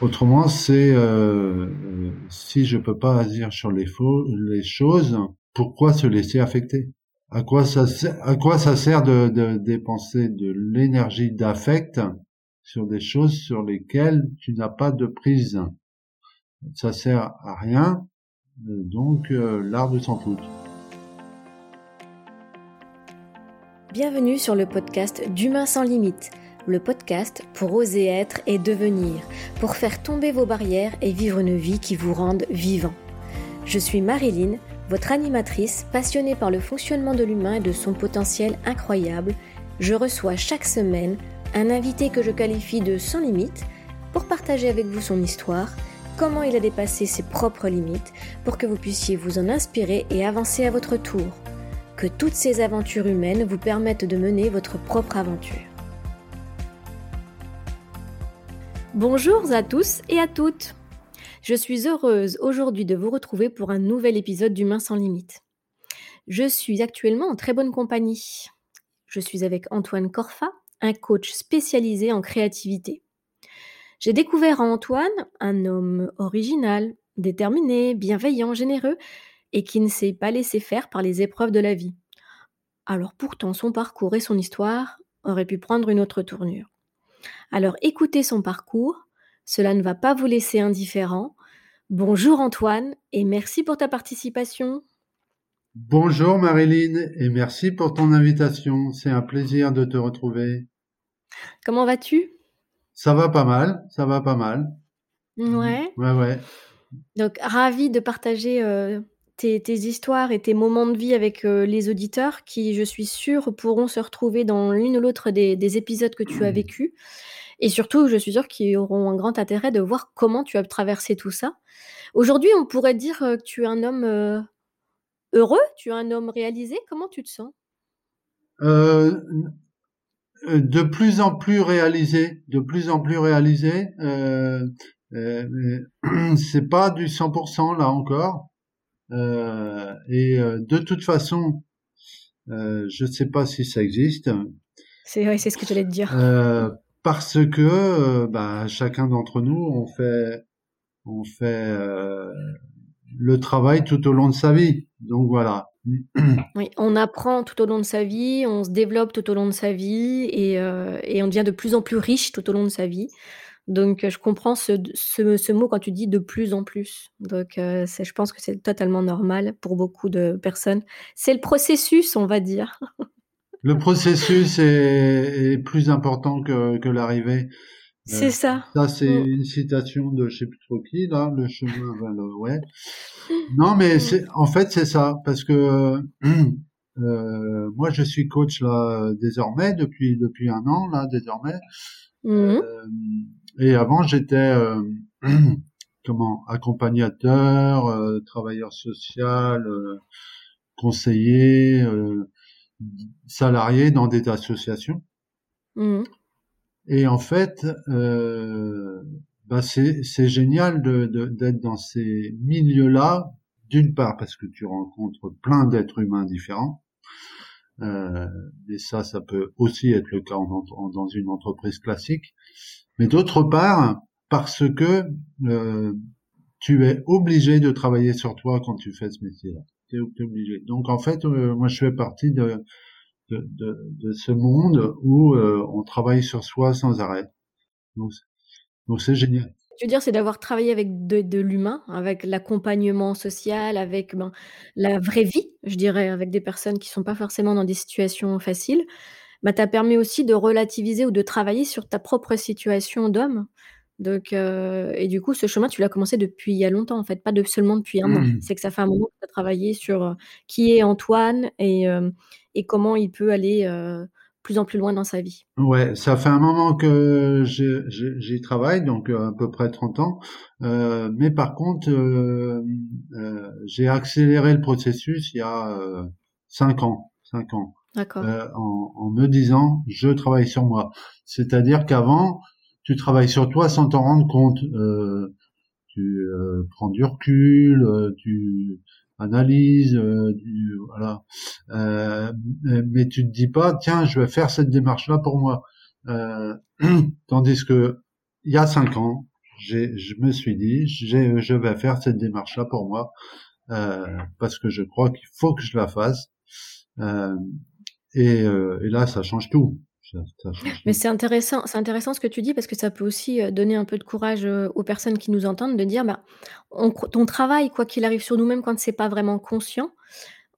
Autrement, c'est euh, euh, si je peux pas agir sur les, choses, pourquoi se laisser affecter? À quoi ça sert, à quoi ça sert de, de dépenser de l'énergie d'affect sur des choses sur lesquelles tu n'as pas de prise? Ça sert à rien. Donc euh, l'art de s'en foutre. Bienvenue sur le podcast d'Humain sans limite le podcast pour oser être et devenir, pour faire tomber vos barrières et vivre une vie qui vous rende vivant. Je suis Marilyn, votre animatrice passionnée par le fonctionnement de l'humain et de son potentiel incroyable. Je reçois chaque semaine un invité que je qualifie de sans limite pour partager avec vous son histoire, comment il a dépassé ses propres limites, pour que vous puissiez vous en inspirer et avancer à votre tour. Que toutes ces aventures humaines vous permettent de mener votre propre aventure. Bonjour à tous et à toutes. Je suis heureuse aujourd'hui de vous retrouver pour un nouvel épisode d'Humain sans limite. Je suis actuellement en très bonne compagnie. Je suis avec Antoine Corfa, un coach spécialisé en créativité. J'ai découvert en Antoine un homme original, déterminé, bienveillant, généreux et qui ne s'est pas laissé faire par les épreuves de la vie. Alors pourtant son parcours et son histoire auraient pu prendre une autre tournure. Alors écoutez son parcours, cela ne va pas vous laisser indifférent. Bonjour Antoine et merci pour ta participation. Bonjour Marilyn et merci pour ton invitation. C'est un plaisir de te retrouver. Comment vas-tu? Ça va pas mal, ça va pas mal. Ouais. Ouais, ouais. Donc ravi de partager euh, tes, histoires et tes moments de vie avec euh, les auditeurs qui, je suis sûre, pourront se retrouver dans l'une ou l'autre des, épisodes que tu as vécus. Et surtout, je suis sûre qu'ils auront un grand intérêt de voir comment tu as traversé tout ça. Aujourd'hui, on pourrait dire euh, que tu es un homme euh, heureux, tu es un homme réalisé. Comment tu te sens? De plus en plus réalisé, de plus en plus réalisé. c'est pas du 100% là encore. Euh, et euh, de toute façon, euh, je ne sais pas si ça existe. C'est ouais, c'est ce que j'allais te dire. parce que bah, chacun d'entre nous, on fait, on fait le travail tout au long de sa vie. Donc voilà. Oui, on apprend tout au long de sa vie, on se développe tout au long de sa vie et, euh, et on devient de plus en plus riche tout au long de sa vie. Donc, je comprends ce, ce, mot quand tu dis de plus en plus. Donc, euh, je pense que c'est totalement normal pour beaucoup de personnes. C'est le processus, on va dire. Le processus est, plus important que, que l'arrivée. C'est euh, ça. Ça, c'est mm. une citation de je sais plus trop qui, là, le chemin vers le, ouais. Non, mais mm. c'est, en fait, c'est ça, parce que, euh, moi, je suis coach, là, désormais, depuis, depuis un an, là, désormais. Mmh. Euh, et avant, j'étais euh, comment accompagnateur, euh, travailleur social, conseiller, salarié dans des associations. Mmh. Et en fait, euh, bah c'est, génial de, d'être dans ces milieux-là, d'une part parce que tu rencontres plein d'êtres humains différents, euh, et ça, ça peut aussi être le cas dans une entreprise classique. Mais d'autre part, parce que euh, tu es obligé de travailler sur toi quand tu fais ce métier-là. Tu obligé. Donc en fait, euh, moi, je fais partie de, de, de, de ce monde où euh, on travaille sur soi sans arrêt. Donc, c'est génial tu veux dire, c'est d'avoir travaillé avec de, l'humain, avec l'accompagnement social, avec ben, la vraie vie, je dirais, avec des personnes qui sont pas forcément dans des situations faciles. Ben, t'as permis aussi de relativiser ou de travailler sur ta propre situation d'homme. Donc, euh, et du coup, ce chemin, tu l'as commencé depuis il y a longtemps, en fait, pas de, seulement depuis un an. Mmh. C'est que ça fait un moment que tu as travaillé sur euh, qui est Antoine et, euh, et comment il peut aller plus en plus loin dans sa vie. Ouais, ça fait un moment que j'y travaille, donc euh, à peu près 30 ans. Euh, mais par contre, euh, euh, j'ai accéléré le processus il y a 5 ans. 5 ans. D'accord. En, en, me disant, je travaille sur moi. C'est-à-dire qu'avant, tu travailles sur toi sans t'en rendre compte. tu prends du recul, tu analyse, du, voilà. mais tu te dis pas, tiens, je vais faire cette démarche-là pour moi. tandis que il y a cinq ans, je me suis dit, je vais faire cette démarche-là pour moi parce que je crois qu'il faut que je la fasse. et, et là, ça change tout. Mais c'est intéressant, c'est intéressant ce que tu dis parce que ça peut aussi euh, donner un peu de courage euh, aux personnes qui nous entendent de dire, bah, on, ton travail, quoi qu'il arrive sur nous-mêmes, quand c'est pas vraiment conscient,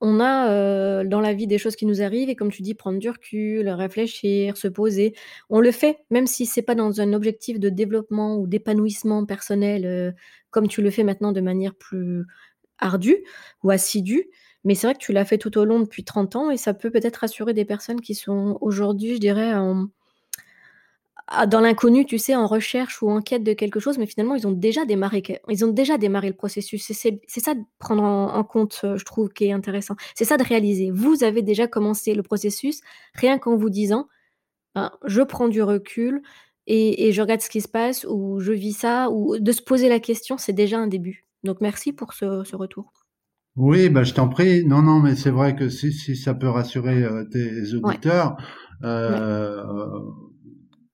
on a euh, dans la vie des choses qui nous arrivent et comme tu dis, prendre du recul, réfléchir, se poser. On le fait, même si c'est pas dans un objectif de développement ou d'épanouissement personnel, comme tu le fais maintenant de manière plus ardue ou assidue. Mais c'est vrai que tu l'as fait tout au long depuis 30 ans et ça peut peut-être rassurer des personnes qui sont aujourd'hui, je dirais, dans l'inconnu, tu sais, en recherche ou en quête de quelque chose, mais finalement, ils ont déjà démarré, ils ont déjà démarré le processus. C'est ça de prendre en, compte, euh, je trouve, qui est intéressant. C'est ça de réaliser. Vous avez déjà commencé le processus, rien qu'en vous disant, ben, je prends du recul et, je regarde ce qui se passe, ou je vis ça, ou de se poser la question, c'est déjà un début. Donc merci pour ce retour. Oui, bah, je t'en prie. Non, non, mais c'est vrai que si, si ça peut rassurer euh, tes auditeurs, euh,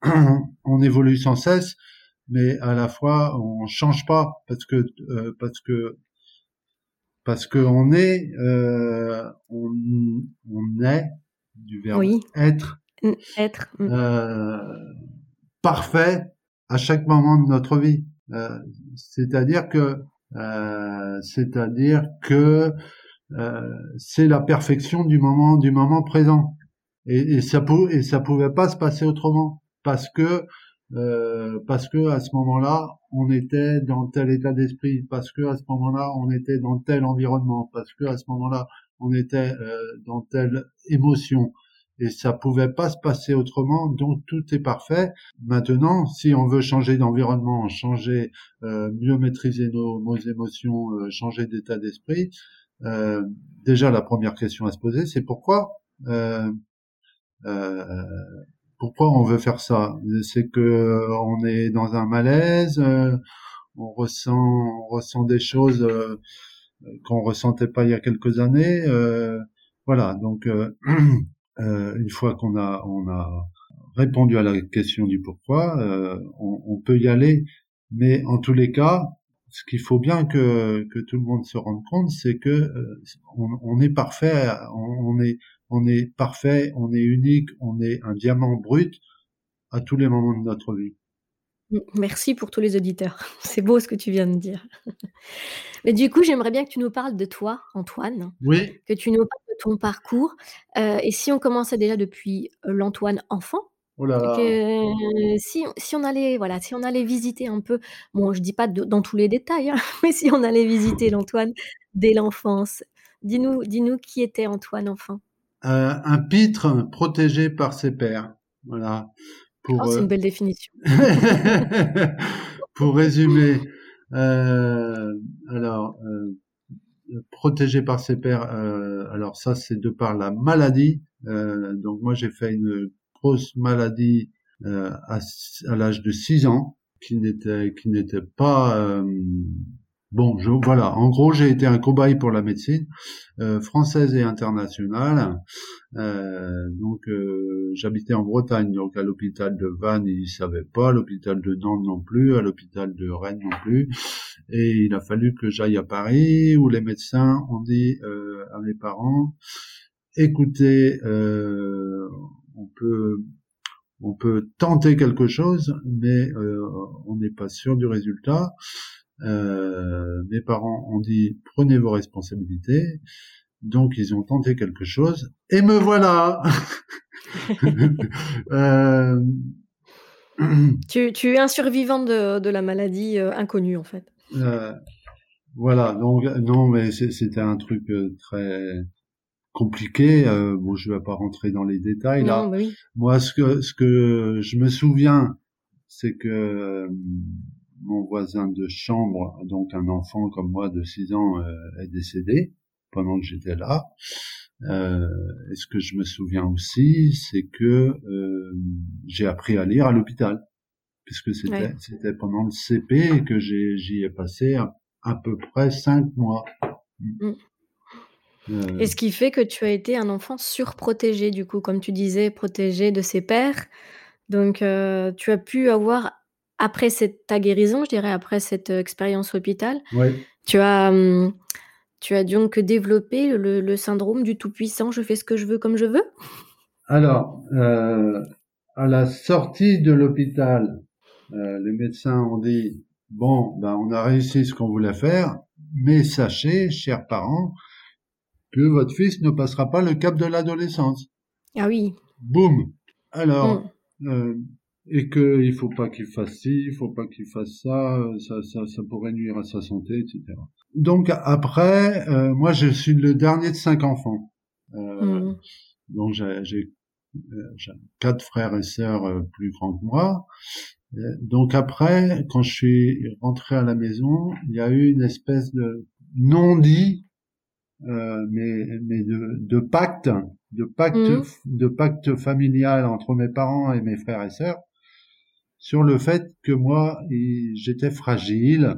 on évolue sans cesse, mais à la fois on change pas parce que euh, parce que parce que on est euh, on, on est du verbe être être parfait à chaque moment de notre vie. C'est-à-dire que euh, c'est-à-dire que euh, c'est la perfection du moment du moment présent. Et, ça pouvait pas se passer autrement. Parce que euh, parce que à ce moment-là on était dans tel état d'esprit. Parce que à ce moment-là on était dans tel environnement. Parce que à ce moment-là on était euh, dans telle émotion et ça pouvait pas se passer autrement, donc tout est parfait. Maintenant, si on veut changer d'environnement, changer, euh, mieux maîtriser nos, nos émotions, euh, changer d'état d'esprit, euh, déjà la première question à se poser, c'est pourquoi euh, euh, pourquoi on veut faire ça? C'est que on est dans un malaise, on ressent on ressent des choses qu'on ressentait pas il y a quelques années. voilà, donc euh, une fois qu'on a, on a répondu à la question du pourquoi, euh, on, peut y aller. Mais en tous les cas, ce qu'il faut bien que, tout le monde se rende compte, c'est que euh, on, est parfait, on est parfait, on est unique, on est un diamant brut à tous les moments de notre vie. Merci pour tous les auditeurs. C'est beau ce que tu viens de dire. Mais du coup, j'aimerais bien que tu nous parles de toi, Antoine. Oui. Que tu nous parles de ton parcours. Euh, et si on commençait déjà depuis euh, l'Antoine enfant, oh là si, si, on allait, voilà, si on allait visiter un peu, bon, je dis pas dans tous les détails, hein, mais si on allait visiter l'Antoine dès l'enfance, dis-nous, dis-nous qui était Antoine enfant. Euh, un pitre protégé par ses pères. Voilà. Oh, c'est une euh, belle définition. pour résumer, euh, alors euh, protégé par ses pères. alors ça, c'est de par la maladie. donc moi, j'ai fait une grosse maladie à, à l'âge de 6 ans, qui n'était qui n'était pas Bon, je, voilà. En gros, j'ai été un cobaye pour la médecine euh, française et internationale. Euh, donc, euh, j'habitais en Bretagne, donc à l'hôpital de Vannes, ils savaient pas, à l'hôpital de Nantes non plus, à l'hôpital de Rennes non plus. Et il a fallu que j'aille à Paris, où les médecins ont dit à mes parents "Écoutez, on peut." On peut tenter quelque chose, mais on n'est pas sûr du résultat. Euh, mes parents ont dit prenez vos responsabilités. Donc ils ont tenté quelque chose et me voilà. euh... tu, tu, es un survivant de, de la maladie euh, inconnue en fait. Euh, voilà, donc non, mais c'était un truc très compliqué. Bon, je vais pas rentrer dans les détails là. Bah oui. Moi, ce que ce que je me souviens, c'est que mon voisin de chambre, donc un enfant comme moi de 6 ans, euh, est décédé pendant que j'étais là. Euh, et ce que je me souviens aussi, c'est que euh, j'ai appris à lire à l'hôpital, puisque c'était pendant le CP que j'y ai passé à, peu près cinq mois. Mm. Euh, Et ce qui fait que tu as été un enfant surprotégé, du coup, comme tu disais, protégé de ses pères. Donc, euh, tu as pu avoir, après cette, ta guérison, je dirais, après cette expérience hôpital, tu as, hum, tu as donc développé le, syndrome du tout-puissant, je fais ce que je veux comme je veux? Alors, euh, à la sortie de l'hôpital, les médecins ont dit, bon, ben, on a réussi ce qu'on voulait faire, mais sachez, chers parents, que votre fils ne passera pas le cap de l'adolescence. Ah oui. Boum. Alors, mm. euh, et que il faut pas qu'il fasse ci, il faut pas qu'il fasse ça, ça, ça, ça pourrait nuire à sa santé, etc. Donc après, euh, moi je suis le dernier de cinq enfants. Euh, mm. Donc j'ai quatre frères et sœurs plus grands que moi. Donc après, quand je suis rentré à la maison, il y a eu une espèce de non-dit euh, mais, mais de, de, pacte, de pacte, mmh. de pacte familial entre mes parents et mes frères et sœurs sur le fait que moi j'étais fragile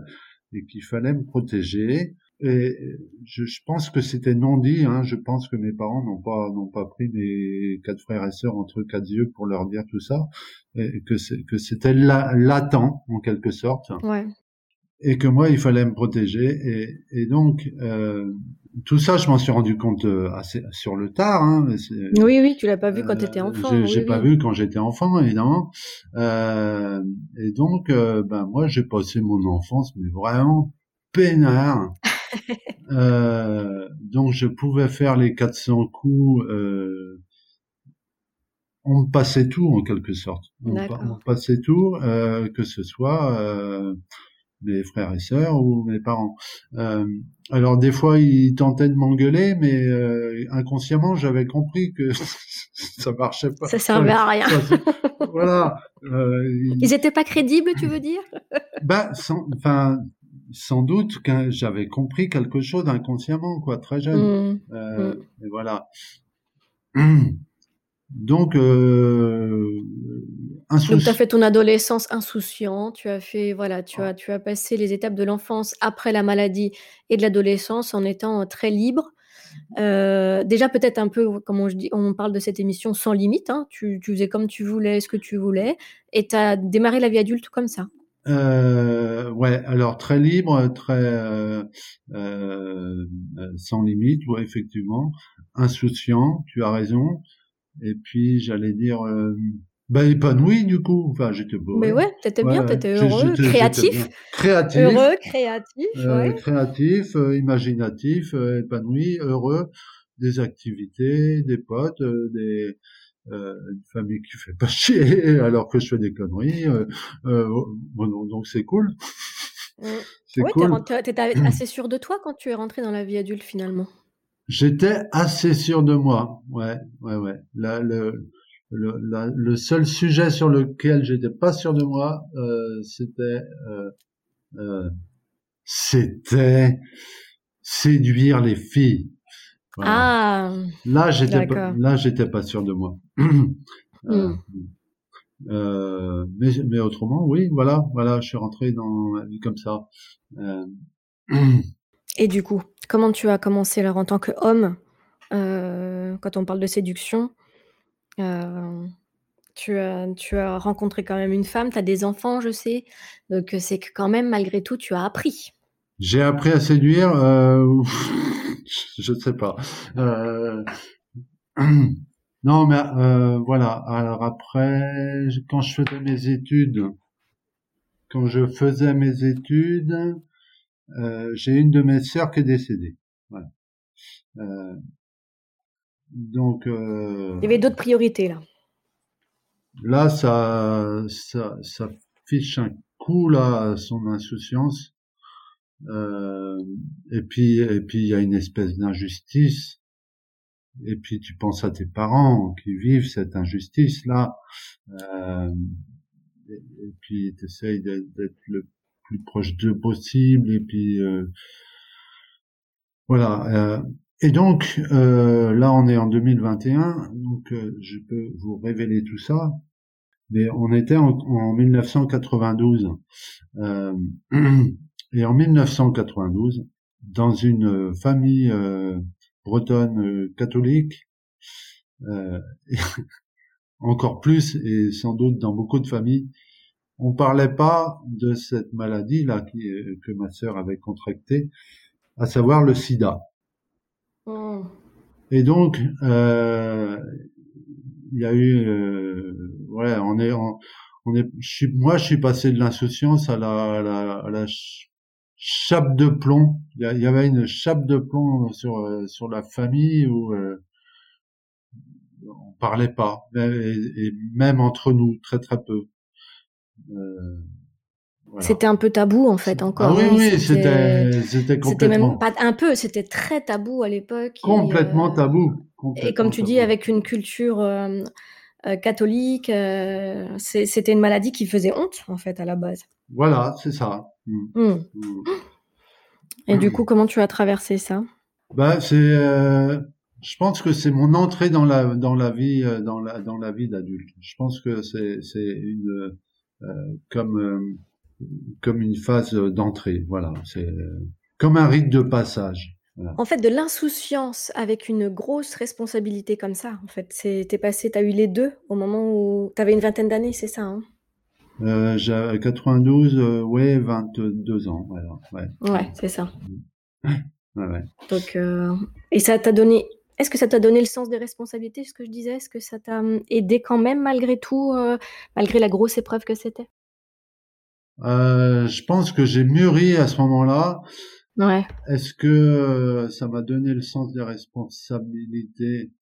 et qu'il fallait me protéger. Et je, je pense que c'était non dit. Hein, je pense que mes parents n'ont pas n'ont pas pris mes quatre frères et sœurs entre quatre yeux pour leur dire tout ça, et que que c'était latent en quelque sorte. Ouais et que moi il fallait me protéger et, et donc euh, tout ça je m'en suis rendu compte euh, assez sur le tard hein, oui oui tu l'as pas vu quand tu étais euh, enfant j'ai pas vu quand j'étais enfant évidemment. Euh, et donc euh, ben moi j'ai passé mon enfance mais vraiment peinard. Donc je pouvais faire les 400 coups on me passait tout en quelque sorte. On, me passait tout que ce soit mes frères et sœurs ou mes parents. Alors des fois ils tentaient de m'engueuler, mais euh, inconsciemment j'avais compris que ça marchait pas. Ça servait à rien. voilà. Euh, ils étaient pas crédibles, tu veux dire? Ben, enfin, sans doute que j'avais compris quelque chose inconsciemment, quoi, très jeune. Mmh. Euh, mmh. Et voilà. Donc, euh, Donc, tu as fait ton adolescence insouciant, tu as fait, voilà, tu as, tu as passé les étapes de l'enfance après la maladie et de l'adolescence en étant très libre. Euh, déjà, peut-être un peu, comme on, dis, on parle de cette émission, sans limite. Hein. tu, tu, faisais comme tu voulais, ce que tu voulais, et tu as démarré la vie adulte comme ça. Euh, ouais, alors très libre, très euh, euh, sans limite, ouais, effectivement, insouciant, tu as raison et puis j'allais dire euh, bah épanoui du coup. Enfin j'étais beau mais ouais t'étais bien t'étais heureux créatif. créatif. Heureux créatif euh, créatif euh, imaginatif euh, épanoui heureux. Des activités des potes des une famille qui fait pas chier alors que je fais des conneries bon, donc c'est cool. Mmh. c'est ouais, cool. t'étais assez sûr de toi quand tu es rentré dans la vie adulte finalement J'étais assez sûr de moi. Ouais, ouais, ouais. Là, le, le, le seul sujet sur lequel j'étais pas sûr de moi, euh, c'était, euh, euh, c'était séduire les filles. Ah. Là, j'étais pas, là, j'étais pas sûr de moi. euh, euh, mais, mais autrement, oui, voilà, voilà, je suis rentré dans la vie comme ça. Euh, Et du coup, comment tu as commencé alors en tant qu'homme, euh, quand on parle de séduction euh, tu, as, rencontré quand même une femme, tu as des enfants, je sais. Donc c'est que quand même, malgré tout, tu as appris. J'ai appris à séduire, euh, je ne sais pas. non, mais voilà. Alors après, quand je faisais mes études, quand je faisais mes études, euh, j'ai une de mes sœurs qui est décédée. Voilà. Euh, donc. Euh, Il y avait d'autres priorités là. Là, ça, ça, ça fiche un coup là à son insouciance. Euh, et puis, et puis il y a une espèce d'injustice. Et puis tu penses à tes parents qui vivent cette injustice là. Euh, et, et, puis tu essayes d'être le plus proche d'eux possible et puis euh, voilà euh, et donc euh, là on est en 2021 donc je peux vous révéler tout ça. Mais on était en, en 1992 et en 1992 dans une famille bretonne catholique, encore plus et sans doute dans beaucoup de familles, on parlait pas de cette maladie là que ma sœur avait contractée, à savoir le SIDA. Oh. Et donc, euh, il y a eu, euh, ouais, on est, on, est, moi, je suis passé de l'insouciance à la, à la, chape de plomb. Il y, avait une chape de plomb sur euh, sur la famille où euh, on parlait pas, et, même entre nous, très très peu. Euh, c'était un peu tabou en fait encore. Ah oui, oui, c'était c'était complètement. C'était même pas un peu, c'était très tabou à l'époque. Complètement euh, tabou. et comme tu dis, avec une culture euh, euh, catholique, c'était une maladie qui faisait honte en fait à la base. Voilà, c'est ça. Mm. Mm. Mm. Et du coup, comment tu as traversé ça? Bah, c'est, je pense que c'est mon entrée dans la dans la vie dans la dans la vie d'adulte. Je pense que c'est c'est une comme comme une phase d'entrée. Voilà, c'est comme un rite de passage. En fait, de l'insouciance avec une grosse responsabilité comme ça, en fait, t'es passé, t'as eu les deux au moment où t'avais une vingtaine d'années, c'est ça hein? Euh, 92, euh, ouais, 22 ans, voilà, ouais. Ouais, c'est ça. Ouais, ouais. Donc, euh, et ça t'a donné. Est-ce que ça t'a donné le sens des responsabilités, ce que je disais? Est-ce que ça t'a hum, aidé quand même malgré tout, euh, malgré la grosse épreuve que c'était? Euh, je pense que j'ai mûri à ce moment-là. Ouais. Est-ce que euh, ça m'a donné le sens des responsabilités?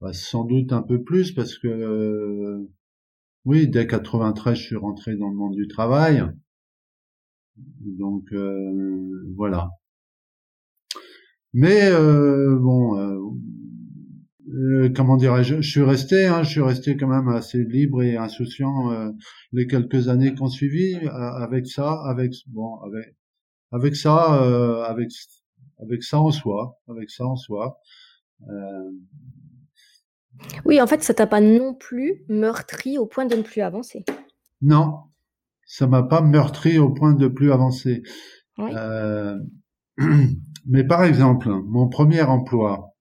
Bah, Sans doute un peu plus parce que euh, oui, dès 93, je suis rentré dans le monde du travail. Donc voilà. Mais bon, euh, comment dirais-je, je suis resté, hein, je suis resté quand même assez libre et insouciant euh, les quelques années qu'on suivi euh, avec ça, avec bon, avec avec ça, euh, avec avec ça en soi, avec ça en soi. Oui, en fait, ça t'a pas non plus meurtri au point de ne plus avancer. Non, ça m'a pas meurtri au point de plus avancer. mais par exemple, mon premier emploi,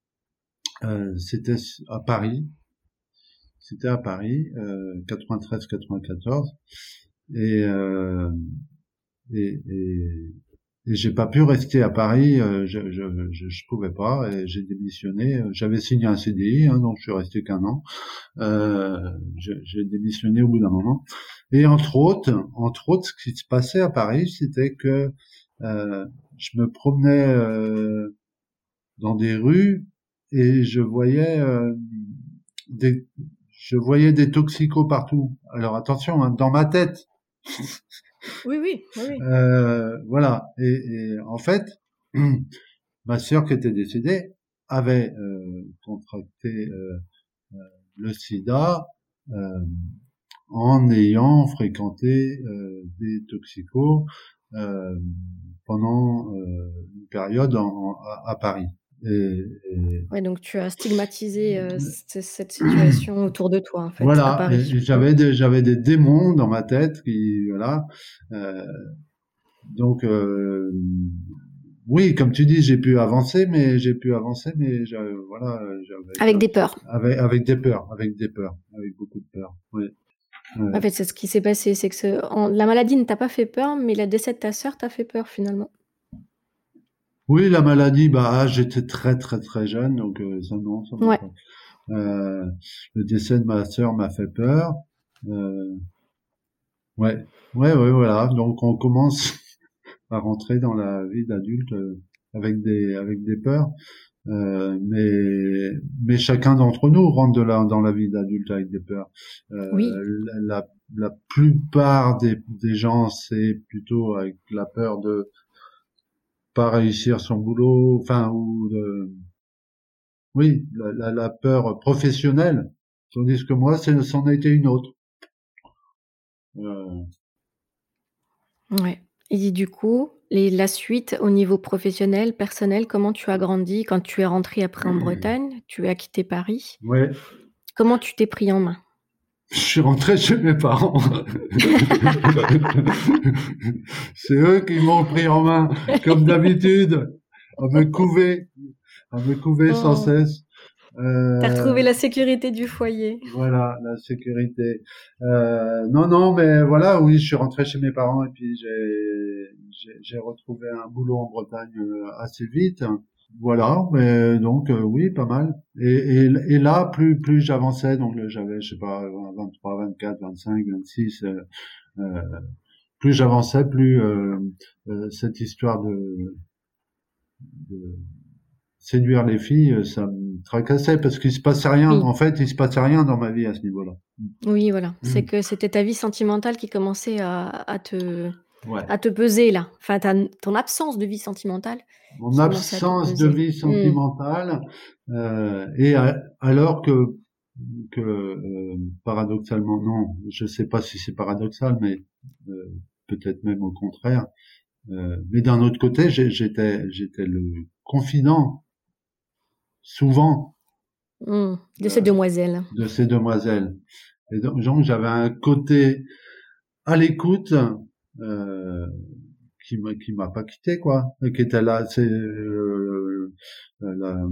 euh, c'était à Paris. C'était à Paris, euh, 93-94. Et, euh, et, et, et j'ai pas pu rester à Paris. Euh, je, je, je, pouvais pas. Et j'ai démissionné. J'avais signé un CDI, hein, donc je suis resté qu'un an. Euh, j'ai démissionné au bout d'un moment. Et entre autres, entre autres, ce qui se passait à Paris, c'était que euh, je me promenais euh, dans des rues et je voyais euh, des je voyais des toxicos partout. Alors attention, hein, dans ma tête. oui, oui, oui. Euh, voilà. Et, et, en fait, ma sœur qui était décédée avait euh, contracté le SIDA euh, en ayant fréquenté des toxicos pendant une période en, à, à Paris. Et, Ouais, donc tu as stigmatisé euh, cette situation autour de toi, en fait. Voilà, j'avais des, j'avais des démons dans ma tête qui, voilà. Euh, donc, euh, oui, comme tu dis, j'ai pu avancer, mais j'ai pu avancer, mais voilà. Avec des peurs. Avec, avec des peurs, avec des peurs, avec beaucoup de peurs. Oui. En fait, c'est ce qui s'est passé, c'est que la maladie ne t'a pas fait peur, mais la décès de ta sœur t'a fait peur finalement. Oui, la maladie, bah j'étais très très très jeune, donc euh, ça non, ça ouais. euh, le décès de ma sœur m'a fait peur. Euh, ouais, ouais, ouais, voilà. Donc on commence à rentrer dans la vie d'adulte euh, avec des avec des peurs. Euh, mais mais chacun d'entre nous rentre de la, dans la vie d'adulte avec des peurs. Euh, oui. la, la, plupart des, des gens, c'est plutôt avec la peur de pas réussir son boulot, enfin ou de, oui, la, la, peur professionnelle, tandis que moi, c'en a été une autre. Euh... Ouais. Et du coup, la suite au niveau professionnel, personnel, comment tu as grandi quand tu es rentré après en Bretagne Tu as quitté Paris? Ouais. Comment tu t'es pris en main? Je suis rentré chez mes parents. c'est eux qui m'ont pris en main, comme d'habitude, à me couver. à me couver sans oh. cesse. Euh, T'as retrouvé la sécurité du foyer. Voilà, la sécurité. Euh, non, non, mais voilà, oui, je suis rentré chez mes parents et puis j'ai retrouvé un boulot en Bretagne euh, assez vite. Voilà, mais donc euh, oui, pas mal. Et, et, et là, plus plus j'avançais, donc j'avais, je sais pas, 23, 24, 25, 26. Euh, plus j'avançais, plus cette histoire de, de séduire les filles, euh, ça me tracassait parce qu'il se passait rien. En fait, il se passait rien dans ma vie à ce niveau-là. Oui, voilà. Mm. C'est que c'était ta vie sentimentale qui commençait à, te à te peser là. Enfin, ton absence de vie sentimentale. Mon absence de vie mm. sentimentale euh, et alors que que euh, paradoxalement non, je sais pas si c'est paradoxal, mais peut-être même au contraire. mais d'un autre côté, j'étais j'étais le confident souvent. Mmh, de ces demoiselles. De ces demoiselles. Et donc, j'avais un côté à l'écoute euh, qui m'a qui m'a pas quitté quoi, qui était là. C'est euh, euh,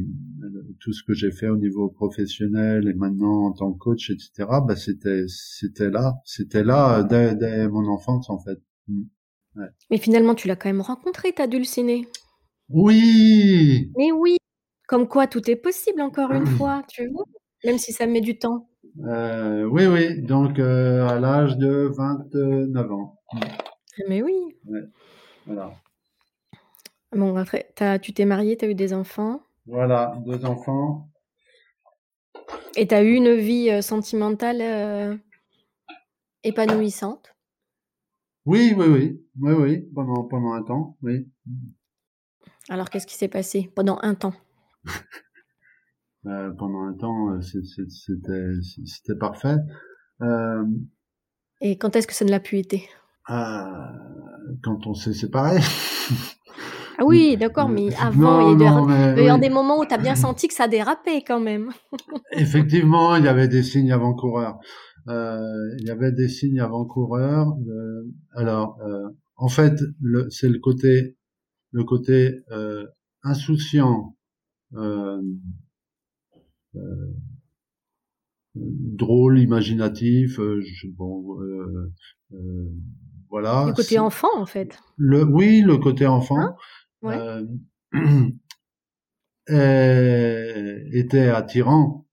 tout ce que j'ai fait au niveau professionnel et maintenant en tant que coach, etc. Bah c'était c'était là, c'était là dès, mon enfance en fait. Mmh. Mais finalement, tu l'as quand même rencontré, ta dulcinée? Oui. Mais oui. Comme quoi tout est possible encore une fois, tu vois? Même si ça met du temps. Euh, oui, oui, donc euh, à l'âge de 29 ans. Mais oui. voilà. Bon, après, tu t'es marié, tu as eu des enfants. Voilà, deux enfants. Et tu as eu une vie euh, sentimentale épanouissante. Oui, oui, oui, oui, oui, pendant, pendant un temps, oui. Alors, qu'est-ce qui s'est passé pendant un temps? Euh, pendant un temps, euh, c'était parfait. Euh, Et quand est-ce que ça ne l'a plus été? Quand on s'est séparés. Ah oui, d'accord, mais avant, il y a, eu des moments où tu as bien senti que ça dérapait quand même. Effectivement, il y avait des signes avant-coureurs. il y avait des signes avant-coureurs. alors, en fait, c'est le côté, le côté insouciant drôle, imaginatif. Euh, je, bon, voilà. Le côté enfant, en fait. Le, oui, le côté enfant. Hein? Était attirant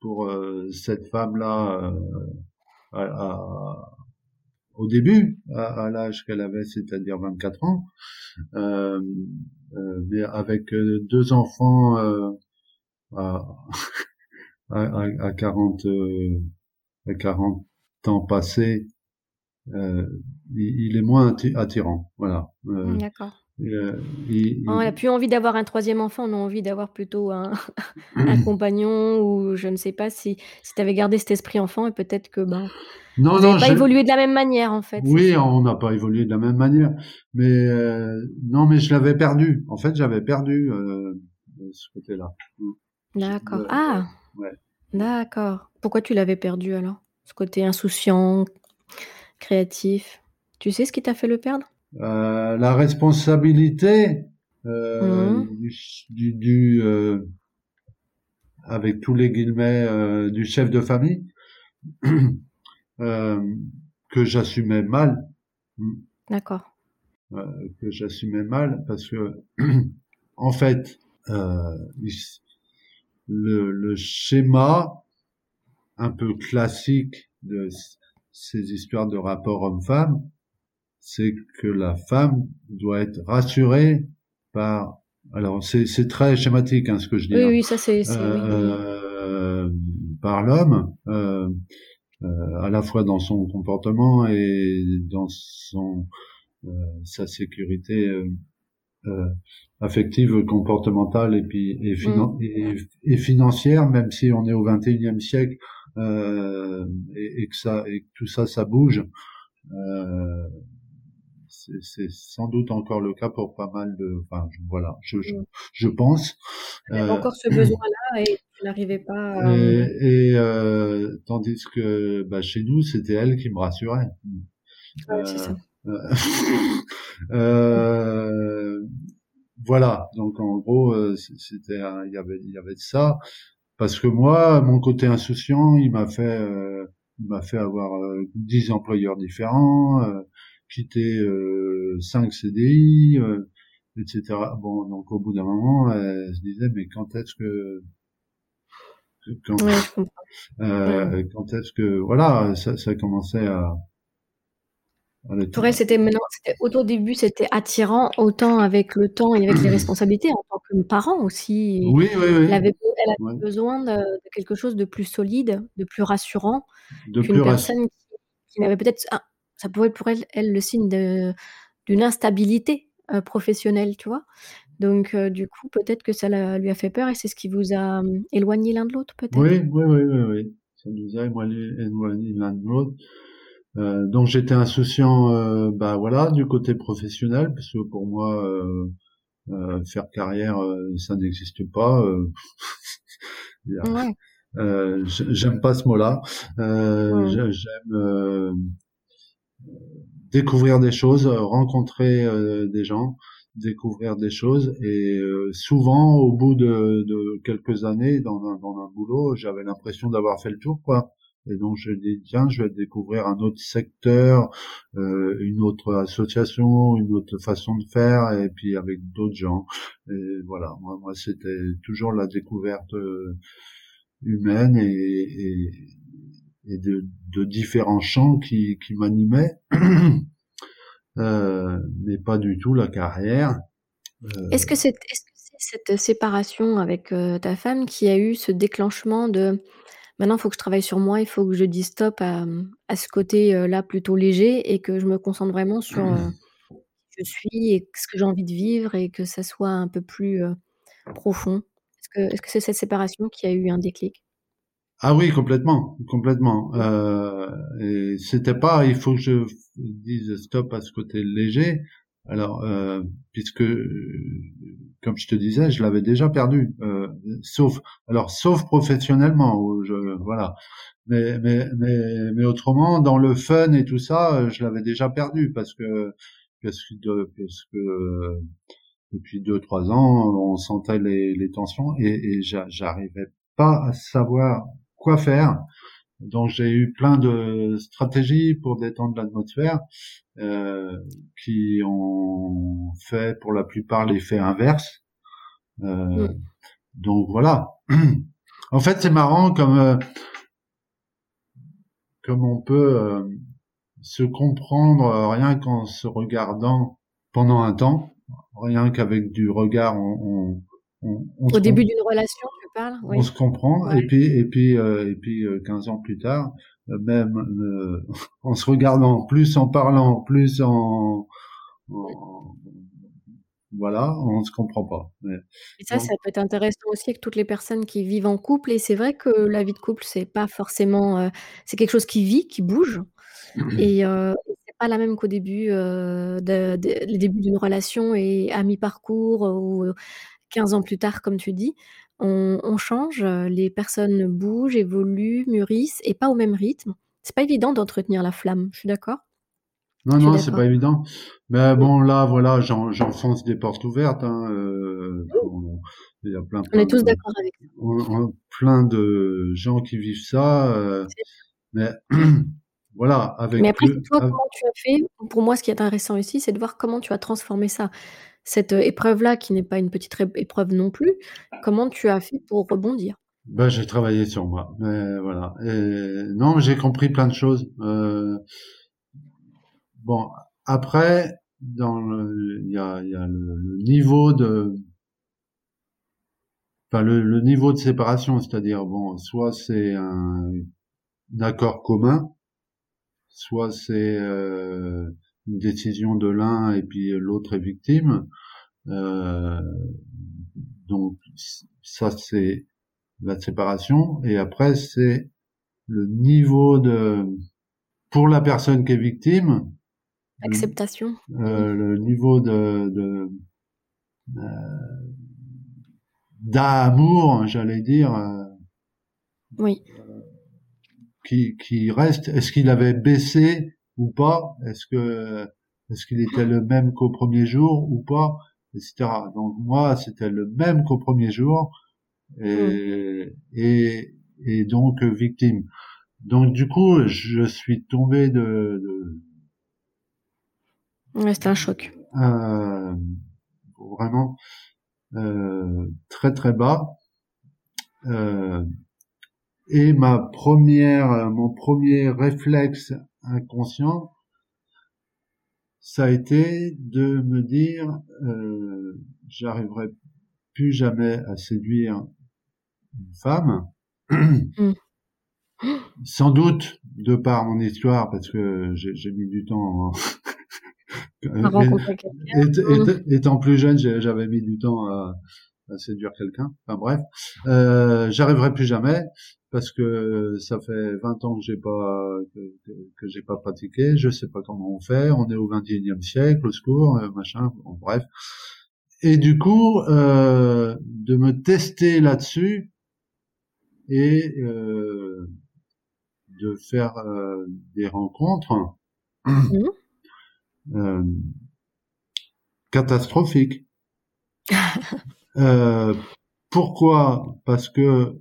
pour cette femme-là au début, à, l'âge qu'elle avait, c'est-à-dire 24 ans. Euh, euh, avec euh, deux enfants euh, à, à, à 40 à 40 ans passés, il, il, est moins attirant. Voilà. On n'a plus envie d'avoir un troisième enfant, on a envie d'avoir plutôt un, un, compagnon ou je ne sais pas si, si tu avais gardé cet esprit enfant et peut-être que ben, non, vous pas évolué de la même manière en fait. Oui, on n'a pas évolué de la même manière, mais euh, non, mais je l'avais perdu. En fait, j'avais perdu euh, ce côté-là. D'accord. ah. Ouais. D'accord. Pourquoi tu l'avais perdu alors? Ce côté insouciant, créatif. Tu sais ce qui t'a fait le perdre? Euh, La responsabilité euh, mmh. du, du euh, avec tous les guillemets euh, du chef de famille. Euh, que j'assumais mal. D'accord. Que j'assumais mal parce que, en fait, euh, le, le, schéma un peu classique de ces histoires de rapport homme-femme, c'est que la femme doit être rassurée par alors c'est très schématique hein, ce que je dis. Oui, oui, ça c'est euh, par l'homme. Euh, euh, à la fois dans son comportement et dans son euh, sa sécurité euh, affective, comportementale et puis et, mm. et, financière, même si on est au 21e siècle euh, et, et, que ça et que tout ça ça bouge. Euh, c'est sans doute encore le cas pour pas mal de. Enfin, voilà, je, je, mm. je pense. Il y avait encore ce besoin-là et tu n'arrivais pas. À... Et, et euh, tandis que bah, chez nous, c'était elle qui me rassurait. Ah, c'est ça. Euh, euh voilà. Donc en gros, c'était, il y avait, il y avait de ça. Parce que moi, mon côté insouciant, il m'a fait, euh, il m'a fait avoir dix employeurs différents, euh, quitter cinq CDI, etc. Bon, donc au bout d'un moment, elle se disait, mais quand est-ce que quand, euh, quand est-ce que voilà, ça, ça commençait à, pour elle, c'était maintenant, au début, c'était attirant, autant avec le temps et avec les responsabilités en tant que parent aussi. Oui, oui, oui. Elle avait, besoin de, quelque chose de plus solide, de plus rassurant, qu'une personne qui, n'avait peut-être, ça pourrait être pour elle, elle le signe d'une instabilité euh, professionnelle, tu vois? Donc, euh, du coup, peut-être que ça lui a fait peur et c'est ce qui vous a hum, éloigné l'un de l'autre, peut-être? Oui, oui, oui, oui, oui. Ça nous a éloigné l'un de l'autre. Euh, donc j'étais insouciant, bah voilà, du côté professionnel, parce que pour moi, faire carrière, ça n'existe pas. ouais. j'aime pas ce mot-là. J'aime découvrir des choses, rencontrer des gens, découvrir des choses, et souvent, au bout de, de quelques années dans un, dans un boulot, j'avais l'impression d'avoir fait le tour, quoi. Et donc je dis tiens, je vais découvrir un autre secteur, euh, une autre association, une autre façon de faire, et puis avec d'autres gens. Et voilà, moi, moi c'était toujours la découverte euh, humaine et, et, et de, de, différents champs qui, qui m'animaient, euh, mais pas du tout la carrière. Euh, est-ce que c'est cette séparation avec euh, ta femme qui a eu ce déclenchement de Maintenant, il faut que je travaille sur moi, il faut que je dise stop à, à ce côté-là plutôt léger et que je me concentre vraiment sur qui je suis et ce que j'ai envie de vivre et que ça soit un peu plus profond. Est-ce que est-ce que c'est cette séparation qui a eu un déclic? Ah oui, complètement, complètement. Euh, c'était pas, il faut que je dise stop à ce côté léger. Alors, euh, puisque, comme je te disais, je l'avais déjà perdu, euh, sauf, alors, sauf professionnellement, où je, voilà. Mais, mais, mais, mais autrement, dans le fun et tout ça, je l'avais déjà perdu parce que, parce que, parce que depuis deux, trois ans, on sentait les, les tensions et, et j'arrivais pas à savoir quoi faire. Donc j'ai eu plein de stratégies pour détendre l'atmosphère euh, qui ont fait pour la plupart l'effet inverse. Euh, Donc voilà. En fait, c'est marrant comme euh, comme on peut se comprendre rien qu'en se regardant pendant un temps, rien qu'avec du regard, on, on, on au début d'une relation, Oui. On se comprend, et puis et puis euh, et puis 15 ans plus tard, même euh, en se regardant, plus en parlant, plus en, voilà, on se comprend pas. et ça, ça peut être intéressant aussi avec toutes les personnes qui vivent en couple. Et c'est vrai que la vie de couple, c'est pas forcément, euh, c'est quelque chose qui vit, qui bouge. et euh, c'est pas la même qu'au début, euh, de, le début d'une relation et à mi-parcours ou 15 ans plus tard, comme tu dis on, change, les personnes bougent, évoluent, mûrissent et pas au même rythme. C'est pas évident d'entretenir la flamme, je suis d'accord? Non, non, c'est pas évident. Mais bon, là, voilà, j'enfonce des portes ouvertes. Hein, euh, on, il y a plein, on est tous d'accord avec ça. plein de gens qui vivent ça. Euh, mais voilà, avec. Mais après, toi, comment tu as fait? Pour moi, ce qui est intéressant ici, c'est de voir comment tu as transformé ça cette épreuve-là, qui n'est pas une petite épreuve non plus, comment tu as fait pour rebondir? Ben, j'ai travaillé sur moi, mais voilà. Et non, j'ai compris plein de choses. Bon, après, dans il y a, le, niveau de, enfin le, niveau de séparation, c'est-à-dire bon, soit c'est un, accord commun, soit c'est une décision de l'un et puis l'autre est victime. Euh, donc ça c'est la séparation. Et après c'est le niveau de pour la personne qui est victime acceptation. euh, le niveau de, de euh, d'amour j'allais dire euh, oui. qui qui reste. Est-ce qu'il avait baissé ou pas Est-ce que est-ce qu'il était le même qu'au premier jour ou pas etc. Donc moi, c'était le même qu'au premier jour, et, mm. et, et, donc victime. Donc du coup, je suis tombé de... de ouais, c'était un choc. Euh, vraiment euh, très très bas. Euh, et ma première, mon premier réflexe inconscient, ça a été de me dire, euh, j'arriverai plus jamais à séduire une femme. Mm. Sans doute de par mon histoire, parce que j'ai mis du temps. étant plus jeune, j'avais mis du temps à, à séduire quelqu'un. Enfin bref, euh, j'arriverai plus jamais parce que ça fait 20 ans que j'ai pas que, que, j'ai pas pratiqué. Je sais pas comment on fait. On est au 21e siècle, au secours, euh, machin. Bon, bref. Et du coup, euh, de me tester là-dessus et euh, de faire euh, des rencontres mmh. euh, catastrophiques. Euh, pourquoi? Parce que,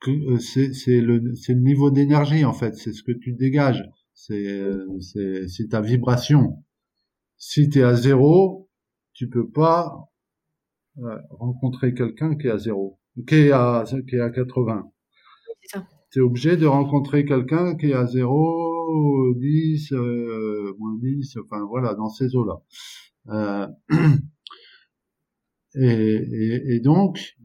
que c'est le, le niveau d'énergie en fait, c'est ce que tu dégages, c'est c'est ta vibration. Si tu es à zéro, tu peux pas rencontrer quelqu'un qui est à zéro, qui est à qui est à 80 tu es obligé de rencontrer quelqu'un qui est à 0, 10, euh, moins 10, enfin voilà, dans ces eaux-là. Euh, et, et, donc,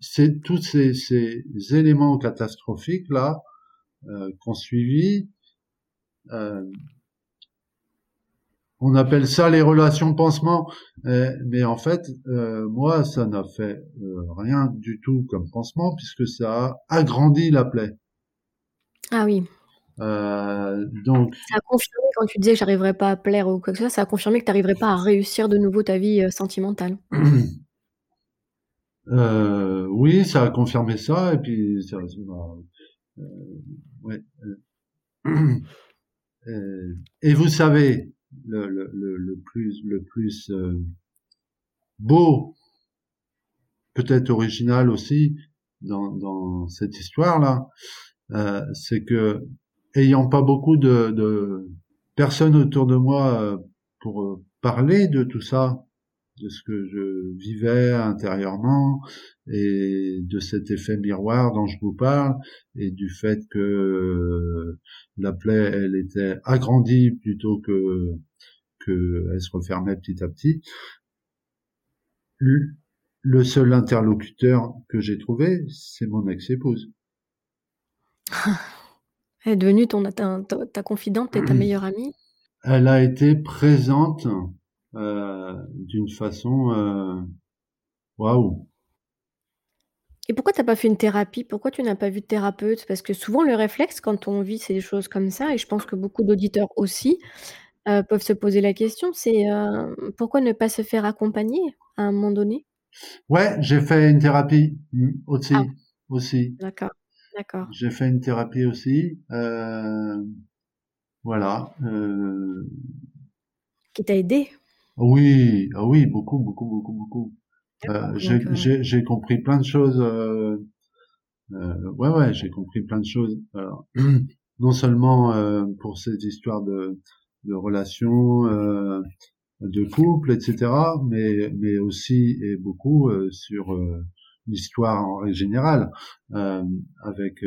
c'est tous ces, ces, éléments catastrophiques là euh, qu'on suivi. Euh, on appelle ça les relations pansement, euh, mais en fait, euh, moi, ça n'a fait euh, rien du tout comme pansement puisque ça a agrandi la plaie. Ah oui. Donc. Ça a confirmé quand tu disais que j'arriverais pas à plaire ou quoi que ce soit, ça a confirmé que tu n'arriverais pas à réussir de nouveau ta vie sentimentale. oui, ça a confirmé ça et puis ça, ouais. et vous savez, le, le, le plus le plus euh, beau, peut-être original aussi dans, dans cette histoire-là, euh, c'est que ayant pas beaucoup de, de personnes autour de moi euh, pour parler de tout ça, de ce que je vivais intérieurement et de cet effet miroir dont je vous parle et du fait que euh, la plaie elle était agrandie plutôt que que elle se refermait petit à petit. Le seul interlocuteur que j'ai trouvé, c'est mon ex-épouse. Elle est devenue ton, ta, ta confidente et ta meilleure amie? Elle a été présente euh, d'une façon euh, waouh. Et pourquoi tu n'as pas fait une thérapie? Pourquoi tu n'as pas vu de thérapeute? Parce que souvent le réflexe quand on vit ces choses comme ça, et je pense que beaucoup d'auditeurs aussi euh, peuvent se poser la question, c'est pourquoi ne pas se faire accompagner à un moment donné? Ouais, j'ai fait une thérapie mm, aussi, ah. aussi. D'accord, d'accord. J'ai fait une thérapie aussi, voilà. Qui t'a aidé? Oui, ah oui, beaucoup, beaucoup, beaucoup, beaucoup. Euh, j'ai compris plein de choses. Euh, euh, ouais, ouais, j'ai compris plein de choses. Alors, non seulement euh, pour cette histoire de, de relations, euh, de couple, etc., mais mais aussi et beaucoup euh, sur l'histoire en général, avec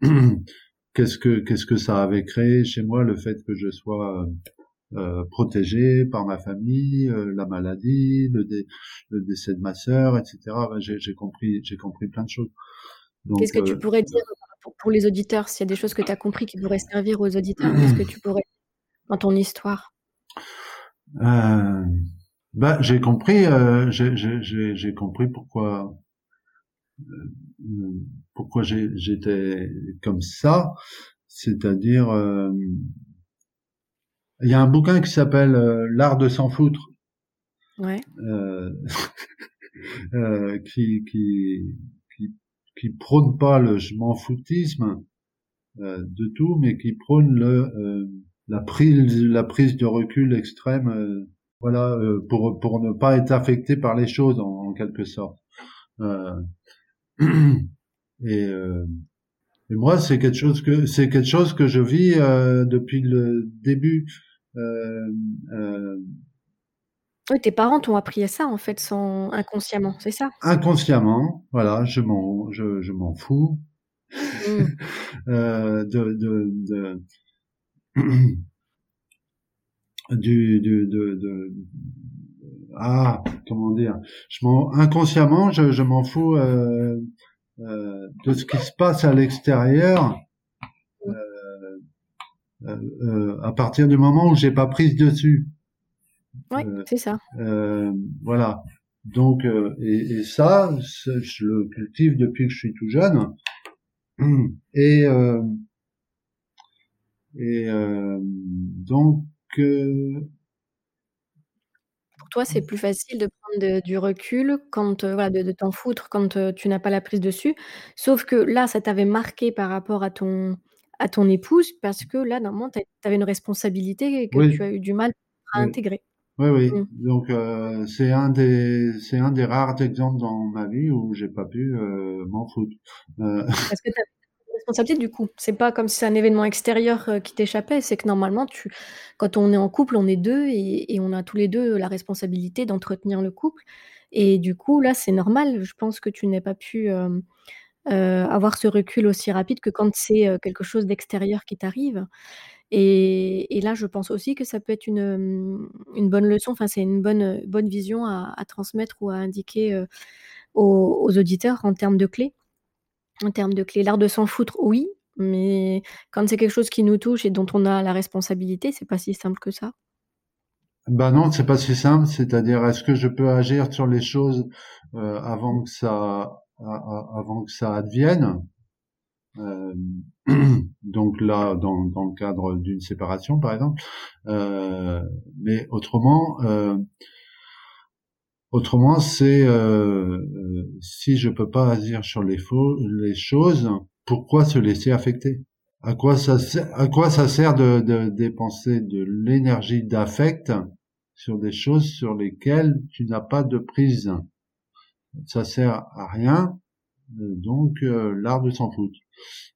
qu'est-ce que qu'est-ce que ça avait créé chez moi le fait que je sois euh, protégé par ma famille, euh, la maladie, le, décès de ma sœur, etc. j'ai compris, j'ai compris plein de choses. Qu'est-ce que tu euh, pourrais dire pour, les auditeurs, s'il y a des choses que tu as compris qui pourraient servir aux auditeurs, qu'est-ce que tu pourrais dans ton histoire? Bah, j'ai compris, j'ai compris pourquoi pourquoi j'étais comme ça, c'est-à-dire il y a un bouquin qui s'appelle euh, L'art de s'en foutre. Ouais. Euh, euh, qui, qui, qui, qui prône pas le je m'en foutisme euh, de tout, mais qui prône le, euh, la, prise, la prise de recul extrême voilà, pour pour ne pas être affecté par les choses en, quelque sorte. Et, et moi, c'est quelque chose que c'est quelque chose que je vis depuis le début. Euh, oui, tes parents t'ont appris à ça en fait, sans inconsciemment, c'est ça? Inconsciemment, voilà, je m'en je, je m'en fous mmh. euh, de, de, de du, de, de, de, ah comment dire? Je m'en inconsciemment je, je m'en fous euh, euh, de ce qui se passe à l'extérieur euh, euh, à partir du moment où j'ai pas prise dessus oui, c'est ça. Euh, voilà. Donc, euh, et, et, ça, je le cultive depuis que je suis tout jeune. Et, et donc, toi, c'est plus facile de prendre du recul quand, voilà, de, de t'en foutre quand tu n'as pas la prise dessus. Sauf que là, ça t'avait marqué par rapport à ton, à ton épouse parce que là, normalement, tu avais une responsabilité que tu as eu du mal à intégrer. Oui, oui. Mmh. Donc euh, c'est un des un des rares exemples dans ma vie où j'ai pas pu euh, m'en foutre. Euh... Parce que responsabilité du coup. C'est pas comme si c'est un événement extérieur euh, qui t'échappait. C'est que normalement, tu, quand on est en couple, on est deux et, on a tous les deux la responsabilité d'entretenir le couple. Et du coup, là, c'est normal. Je pense que tu n'aies pas pu euh, avoir ce recul aussi rapide que quand c'est quelque chose d'extérieur qui t'arrive. Et, là, je pense aussi que ça peut être une, une bonne leçon, enfin, c'est une bonne, bonne vision à, transmettre ou à indiquer aux, auditeurs en termes de clés. En termes de clés, l'art de s'en foutre, oui, mais quand c'est quelque chose qui nous touche et dont on a la responsabilité, c'est pas si simple que ça. Ben non, c'est pas si simple. C'est-à-dire, est-ce que je peux agir sur les choses avant que ça, avant que ça advienne? Euh, donc là, dans, dans, le cadre d'une séparation, par exemple. Euh, mais autrement, euh, autrement, c'est euh, euh, si je peux pas agir sur les, faux, les choses, pourquoi se laisser affecter? À quoi ça sert, à quoi ça sert de, de dépenser de l'énergie d'affect sur des choses sur lesquelles tu n'as pas de prise? Ça sert à rien. Donc l'art de s'en foutre.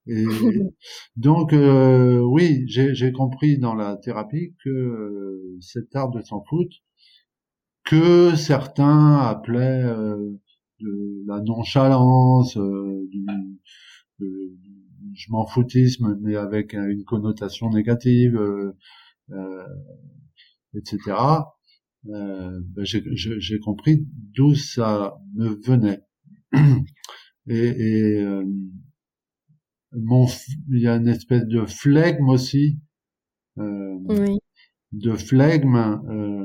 Et donc, euh, oui, j'ai compris dans la thérapie que euh, cet art de s'en foutre, que certains appelaient euh, de la nonchalance, du, je m'en foutisme, mais avec une connotation négative, etc. Ben, j'ai compris d'où ça me venait. Et, et mon, il y a une espèce de flegme aussi, euh, oui. de flegme, euh,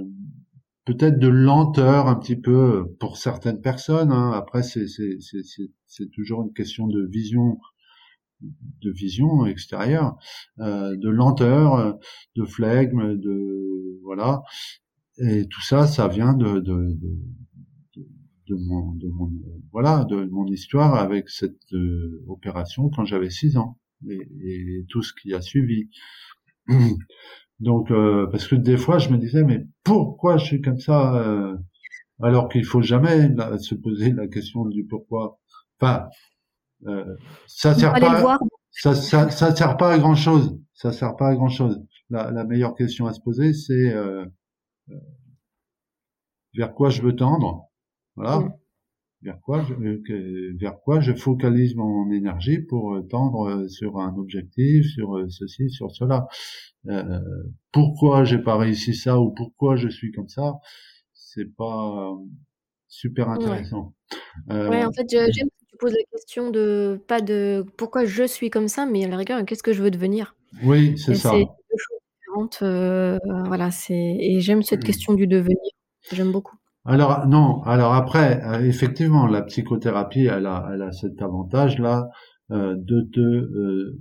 peut-être de lenteur un petit peu pour certaines personnes. Hein. Après, c'est toujours une question de vision de vision extérieure, euh, de lenteur, de flegme, de voilà. Et tout ça, ça vient de, de, de de mon, de mon voilà de mon histoire avec cette euh, opération quand j'avais 6 ans et, tout ce qui a suivi. Donc euh, parce que des fois je me disais mais pourquoi je suis comme ça euh, alors qu'il faut jamais se poser la question du pourquoi. Enfin ça sert pas ça, ça, ça sert pas à grand chose. Ça sert pas à grand chose. La, la meilleure question à se poser c'est vers quoi je veux tendre voilà. Mm. Vers quoi, je, euh, vers quoi je focalise mon énergie pour euh, tendre euh, sur un objectif, sur ceci, sur cela. Euh, pourquoi j'ai pas réussi ça ou pourquoi je suis comme ça, c'est pas super intéressant. Ouais, ouais en fait, j'aime que tu poses la question de pas de pourquoi je suis comme ça, mais à la rigueur, qu'est-ce que je veux devenir? Oui, c'est ça. C'est deux choses différentes. Euh, voilà, c'est et j'aime cette question du devenir. J'aime beaucoup. Alors non, alors après, euh, effectivement, la psychothérapie, elle a, elle a cet avantage-là euh, de te euh,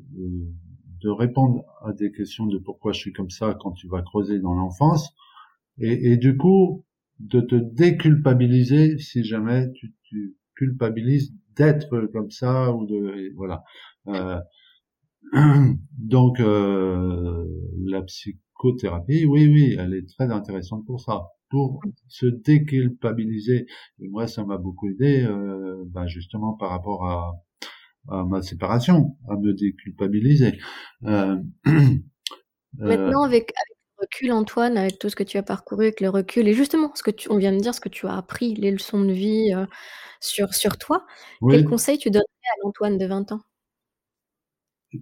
de répondre à des questions de pourquoi je suis comme ça quand tu vas creuser dans l'enfance, et, du coup de te déculpabiliser si jamais tu, tu culpabilises d'être comme ça ou de voilà. Donc la psychothérapie, oui, oui, elle est très intéressante pour ça. Pour se déculpabiliser. Et moi, ça m'a beaucoup aidé, euh, bah, justement par rapport à, à, ma séparation, à me déculpabiliser. Euh, Maintenant, avec, avec, le recul, Antoine, avec tout ce que tu as parcouru, avec le recul, et justement, ce que tu, on vient de dire, ce que tu as appris, les leçons de vie euh, sur, sur toi, quel conseil tu donnerais à l'Antoine de 20 ans?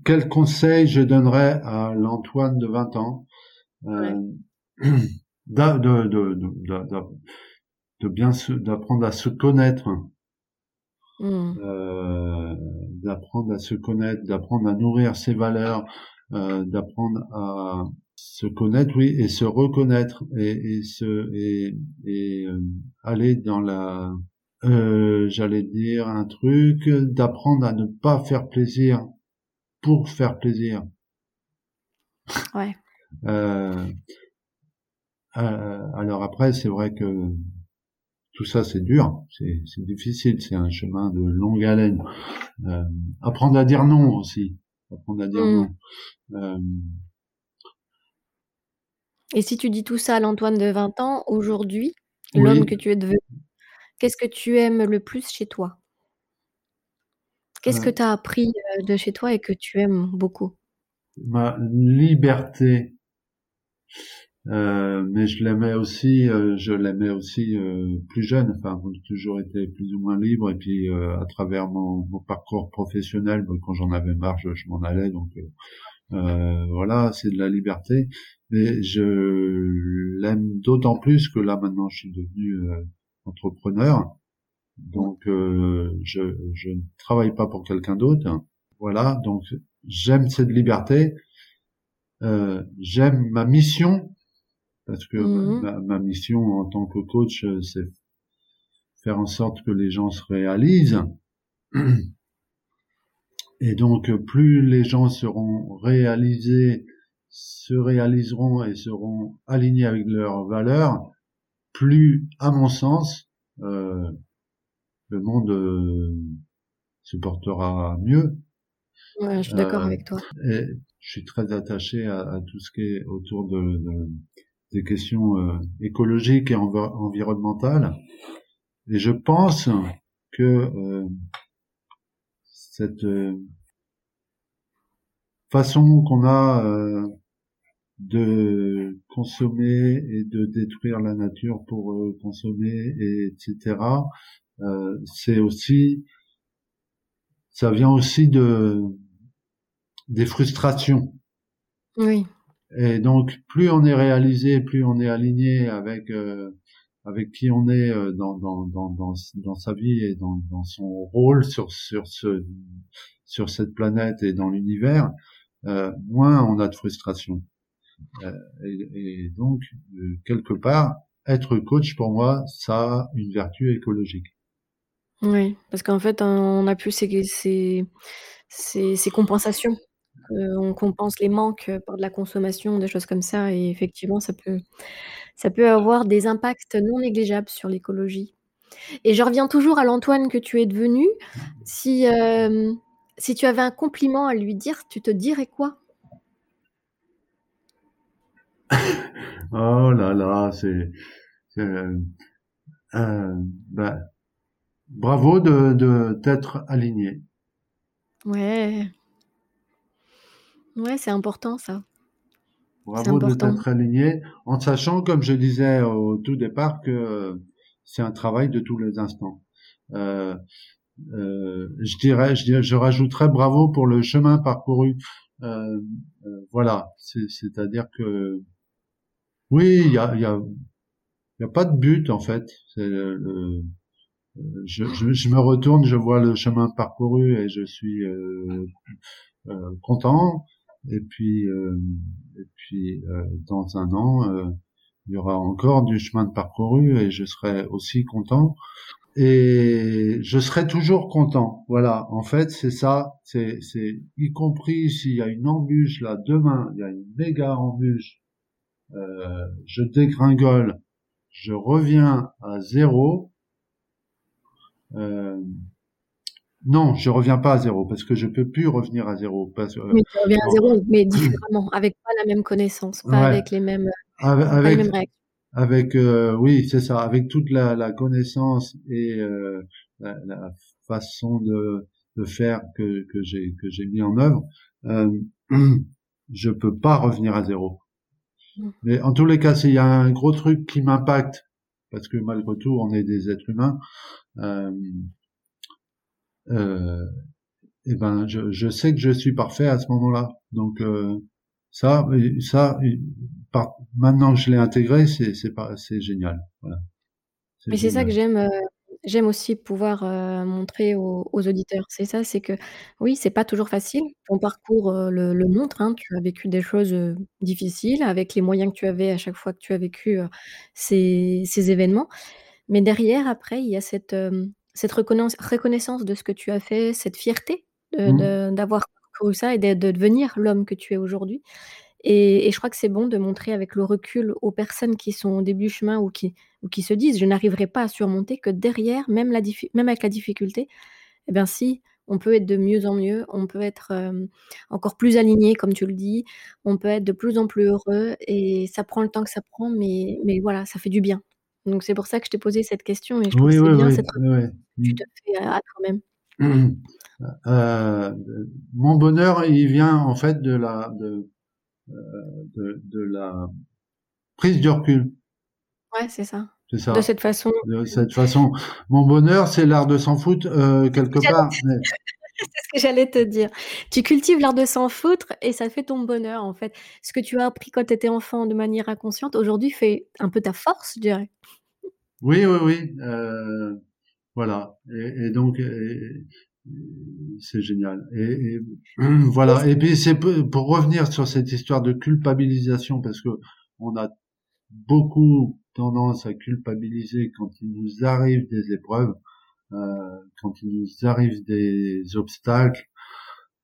Quel conseil je donnerais à l'Antoine de 20 ans? Euh, de, de, de, de, bien d'apprendre à se connaître, mmh. euh, d'apprendre à se connaître, d'apprendre à nourrir ses valeurs, euh, d'apprendre à se connaître, oui, et se reconnaître et, et se et, et euh, aller dans la, j'allais dire un truc, d'apprendre à ne pas faire plaisir pour faire plaisir. Ouais. Euh, alors après, c'est vrai que tout ça, c'est dur, c'est difficile, c'est un chemin de longue haleine. Euh, apprendre à dire non aussi, apprendre à dire mm. non. Euh, Et si tu dis tout ça à l'Antoine de 20 ans, aujourd'hui, l'homme que tu es devenu, qu'est-ce que tu aimes le plus chez toi? Qu'est-ce que tu as appris de chez toi et que tu aimes beaucoup? Ma liberté euh, mais je l'aimais aussi, euh, je l'aimais aussi euh, plus jeune. Enfin, j'ai toujours été plus ou moins libre. Et puis, à travers mon, mon, parcours professionnel, quand j'en avais marre, je, m'en allais. Donc, voilà, c'est de la liberté. Mais je l'aime d'autant plus que là, maintenant, je suis devenu entrepreneur. Donc, je, je ne travaille pas pour quelqu'un d'autre. Voilà, donc j'aime cette liberté. Euh, j'aime ma mission parce que mmh ma, mission en tant que coach, euh, c'est faire en sorte que les gens se réalisent. Et donc, plus les gens seront réalisés, se réaliseront et seront alignés avec leurs valeurs, plus, à mon sens, euh, le monde euh, se portera mieux. Ouais, je suis d'accord avec toi. Et je suis très attaché à, à, tout ce qui est autour de, de des questions euh, écologiques et environnementales. Et je pense que euh, cette euh, façon qu'on a de consommer et de détruire la nature pour consommer, et etc. c'est aussi, ça vient aussi de des frustrations. Oui. Et donc, plus on est réalisé, plus on est aligné avec euh, avec qui on est euh, dans, dans, dans, dans, dans sa vie et dans, dans son rôle sur sur ce sur cette planète et dans l'univers, euh, moins on a de frustration. Euh, et, et, donc, quelque part, être coach pour moi, ça a une vertu écologique. Oui, parce qu'en fait, on a plus ces, ces, ces compensations on compense les manques par de la consommation, des choses comme ça et effectivement ça peut ça peut avoir des impacts non négligeables sur l'écologie. Et je reviens toujours à l'Antoine que tu es devenu. Si, si tu avais un compliment à lui dire, tu te dirais quoi? Oh là là, c'est euh, bah, bravo de de t'être aligné. Ouais. Ouais, c'est important ça. Bravo de t'être aligné, en sachant, comme je disais au tout départ, que c'est un travail de tous les instants. Euh, euh, je dirais, je, je rajouterais bravo pour le chemin parcouru. Euh, euh voilà, c'est-à-dire que oui, il y a, y, a, y a pas de but en fait. Le, je, je, je, me retourne, je vois le chemin parcouru et je suis euh, euh, content. Et puis, euh, et puis euh, dans un an, euh, il y aura encore du chemin de parcouru et je serai aussi content. Et je serai toujours content. Voilà, en fait, c'est ça. C'est, c'est y compris s'il y a une embûche là demain, il y a une méga embûche. Euh, je dégringole, je reviens à zéro. Euh, non, je reviens pas à zéro parce que je peux plus revenir à zéro. Parce, euh, oui, reviens à zéro, mais différemment, avec pas la même connaissance, pas avec les mêmes, avec, les mêmes réactions. avec oui c'est ça avec toute la, la connaissance et la, la, façon de, de faire que, que j'ai que j'ai mis en œuvre je peux pas revenir à zéro mais en tous les cas s'il y a un gros truc qui m'impacte parce que malgré tout on est des êtres humains euh, et ben je, je, sais que je suis parfait à ce moment-là. Donc euh, ça, ça, par, maintenant que je l'ai intégré, c'est c'est pas c'est génial. Voilà. Mais c'est ça que j'aime. Euh, j'aime aussi pouvoir montrer aux, aux auditeurs. C'est ça, c'est que oui, c'est pas toujours facile. Ton parcours le, le, montre. Hein, tu as vécu des choses difficiles avec les moyens que tu avais à chaque fois que tu as vécu ces, ces événements. Mais derrière, après, il y a cette, cette reconnaissance de ce que tu as fait, cette fierté mmh. d'avoir parcouru ça et de, devenir l'homme que tu es aujourd'hui. Et, je crois que c'est bon de montrer avec le recul aux personnes qui sont au début du chemin ou qui, ou qui se disent je n'arriverai pas à surmonter que derrière, même, la même avec la difficulté, eh bien si, on peut être de mieux en mieux, on peut être encore plus aligné, comme tu le dis, on peut être de plus en plus heureux et ça prend le temps que ça prend, mais, mais voilà, ça fait du bien. Donc c'est pour ça que je t'ai posé cette question et je trouve que c'est bien cette que tu te fais à toi-même. Euh, mon bonheur, il vient en fait de la de, euh, de, de la prise du recul. Ouais, c'est ça. C'est ça. De cette façon. De cette façon. Mon bonheur, c'est l'art de s'en foutre euh, quelque part. c'est ce que j'allais te dire. Tu cultives l'art de s'en foutre et ça fait ton bonheur en fait. Ce que tu as appris quand tu étais enfant de manière inconsciente, aujourd'hui fait un peu ta force, je dirais. Oui, oui, oui. Euh, voilà. Et, donc, c'est génial. Et, voilà. Et puis c'est pour revenir sur cette histoire de culpabilisation, parce que on a beaucoup tendance à culpabiliser quand il nous arrive des épreuves, euh, quand il nous arrive des obstacles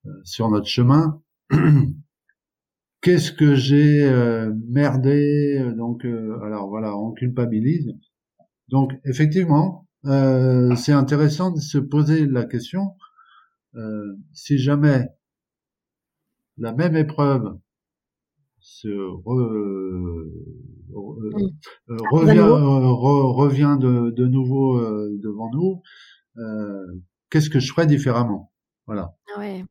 euh, sur notre chemin. Qu'est-ce que j'ai merdé Donc, alors voilà, on culpabilise. Donc effectivement, euh, c'est intéressant de se poser la question euh, si jamais la même épreuve se euh, revient, revient de, de nouveau devant nous, qu'est-ce que je ferais différemment? Voilà. Ah ouais.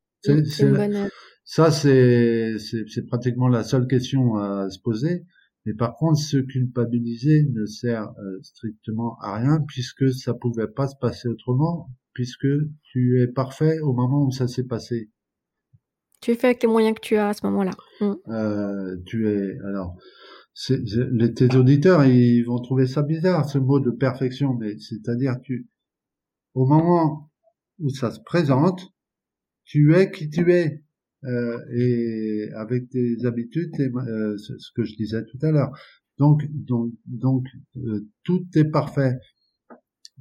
Ça, c'est pratiquement la seule question à se poser. Mais par contre, se culpabiliser ne sert euh, strictement à rien puisque ça pouvait pas se passer autrement, puisque tu es parfait au moment où ça s'est passé. Tu fais avec les moyens que tu as à ce moment-là. Mm. Euh, tu es alors. les, tes auditeurs, ils vont trouver ça bizarre ce mot de perfection, mais c'est-à-dire tu, au moment où ça se présente, tu es qui tu es. Euh, et avec des habitudes, euh, ce que je disais tout à l'heure. Donc, donc, donc euh, tout est parfait.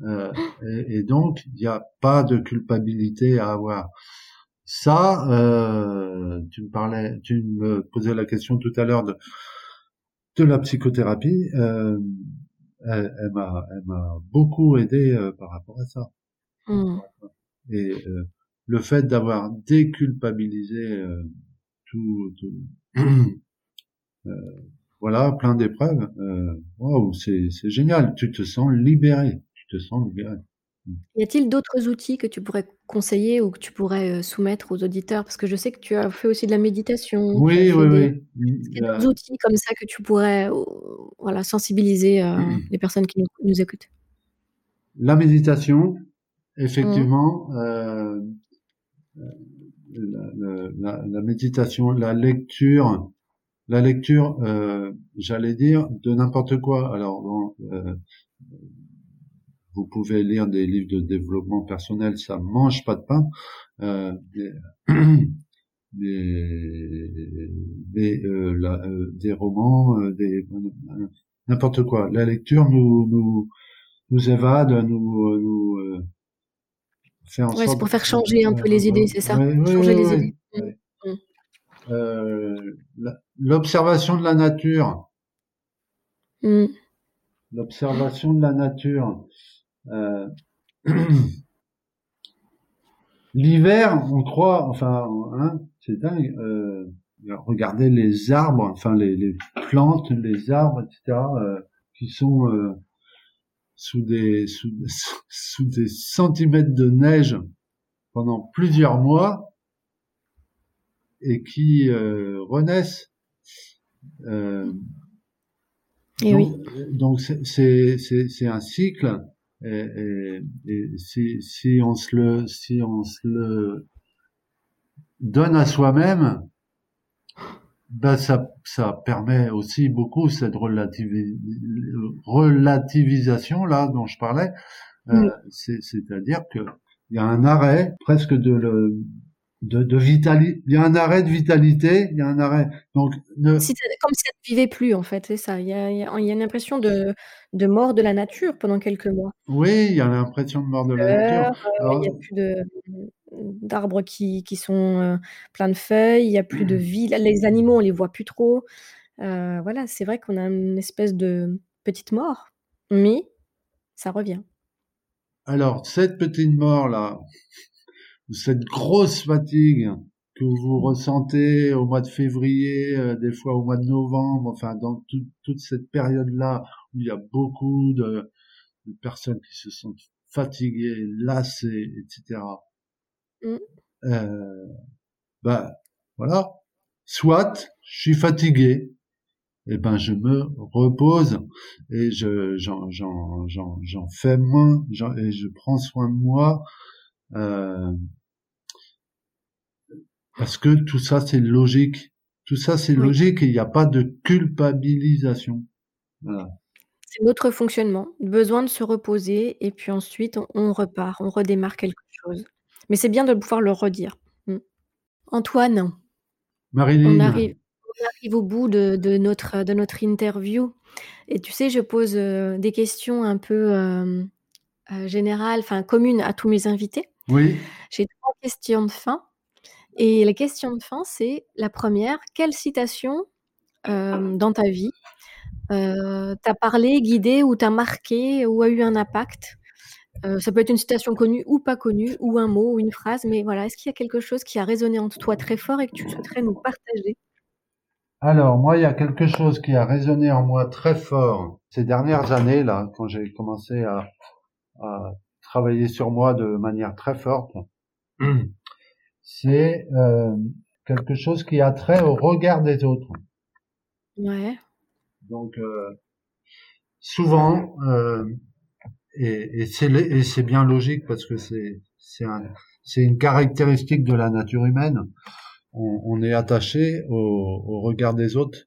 Et, et, donc, il n'y a pas de culpabilité à avoir. Ça, tu me parlais, tu me posais la question tout à l'heure de, de la psychothérapie. elle, elle m'a, elle m'a beaucoup aidé par rapport à ça. Mmh. Et le fait d'avoir déculpabilisé euh, tout, euh, voilà, plein d'épreuves, euh, wow, c'est génial, tu te sens libéré, tu te sens libéré. Y a-t-il d'autres outils que tu pourrais conseiller ou que tu pourrais soumettre aux auditeurs? Parce que je sais que tu as fait aussi de la méditation. Oui, oui, oui. Est-ce y a d'autres outils comme ça que tu pourrais voilà, sensibiliser les personnes qui nous, écoutent? La méditation, effectivement, mmh la, la, la, méditation, la lecture, la lecture, euh, j'allais dire, de n'importe quoi. Alors, euh, vous pouvez lire des livres de développement personnel, ça mange pas de pain. Euh, des, des, euh, la, euh, des romans, euh, des n'importe quoi. La lecture nous nous nous évade, nous nous ouais, c'est pour faire changer un peu les idées, c'est ça? Changer les idées. Mm. Mm. Euh, L'observation de la nature. Mm. L'observation de la nature. Euh, L'hiver, on croit, enfin, hein, c'est dingue. Euh, regardez les arbres, enfin les, les, plantes, les arbres, etc. Qui sont sous des sous, sous, des centimètres de neige pendant plusieurs mois et qui euh, renaissent. Euh, et donc, oui. Donc c'est c'est un cycle et, et, et si, si on se le si on se le donne à soi-même, ben ça, ça permet aussi beaucoup cette relativisation là dont je parlais. Euh, C'est-à-dire que il y a un arrêt presque de le, de, de vitalité. Il y a un arrêt de vitalité, il y a un arrêt. Donc, comme si ça ne vivait plus, en fait, c'est ça. Il y a, y une impression de, de mort de la nature pendant quelques mois. Oui, il y a l'impression de mort de la nature. Euh, il n'y a plus de, d'arbres qui, qui sont euh, pleins de feuilles, il n'y a plus de vie. Les animaux, on les voit plus trop. Euh, voilà, c'est vrai qu'on a une espèce de petite mort, mais ça revient. Alors, cette petite mort-là, cette grosse fatigue que vous mmh. ressentez au mois de février, euh, des fois au mois de novembre, enfin dans toute cette période-là où il y a beaucoup de, de, personnes qui se sentent fatiguées, lassées, etc. Euh, bah voilà, soit je suis fatigué, et eh ben je me repose et je j'en j'en j'en j'en fais moins et je prends soin de moi euh, parce que tout ça c'est logique. Tout ça c'est logique et il n'y a pas de culpabilisation. Voilà. c'est notre fonctionnement. Besoin de se reposer et puis ensuite on, on repart on redémarre quelque chose mais c'est bien de pouvoir le redire. Mmh. Antoine, on arrive, au bout de, notre, de notre interview. Et tu sais, je pose euh, des questions un peu euh, euh, générales, enfin communes à tous mes invités. Oui. J'ai trois questions de fin. Et la question de fin, c'est la première. Quelle citation dans ta vie t'a parlé, guidé ou t'a marqué ou a eu un impact? Euh, ça peut être une citation connue ou pas connue, ou un mot, ou une phrase, mais voilà, est-ce qu'il y a quelque chose qui a résonné en toi très fort et que tu souhaiterais nous partager? Alors, moi, il y a quelque chose qui a résonné en moi très fort ces dernières années, là, quand j'ai commencé à, travailler sur moi de manière très forte. C'est euh, quelque chose qui a trait au regard des autres. Ouais. Donc, euh, souvent, et, et c'est bien logique parce que c'est c'est une caractéristique de la nature humaine. On, on est attaché au, au, regard des autres.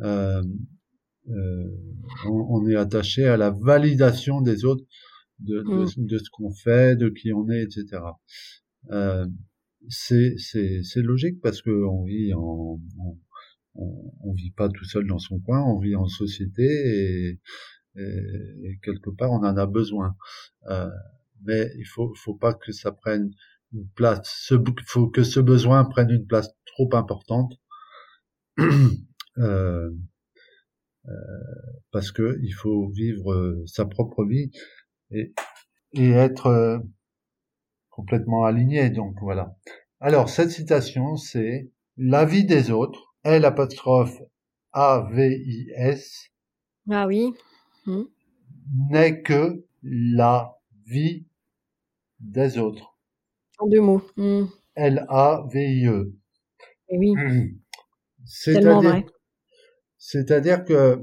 Euh, euh, on, on, est attaché à la validation des autres de, de, mm. de ce qu'on fait, de qui on est, etc. Euh, c'est logique parce que on vit en, on, on, vit pas tout seul dans son coin, on vit en société et, et, quelque part on en a besoin. Euh, mais il faut, faut pas que ça prenne une place. Il faut que ce besoin prenne une place trop importante. Euh, euh, parce que il faut vivre euh, sa propre vie et, et être euh, complètement aligné. Donc voilà. Alors cette citation, c'est la vie des autres. L apostrophe A V I S. Ah oui. Mmh. n'est que la vie des autres. En deux mots. Mmh. L-A-V-I-E. Et oui. Mmh. C'est-à-dire, c'est-à-dire que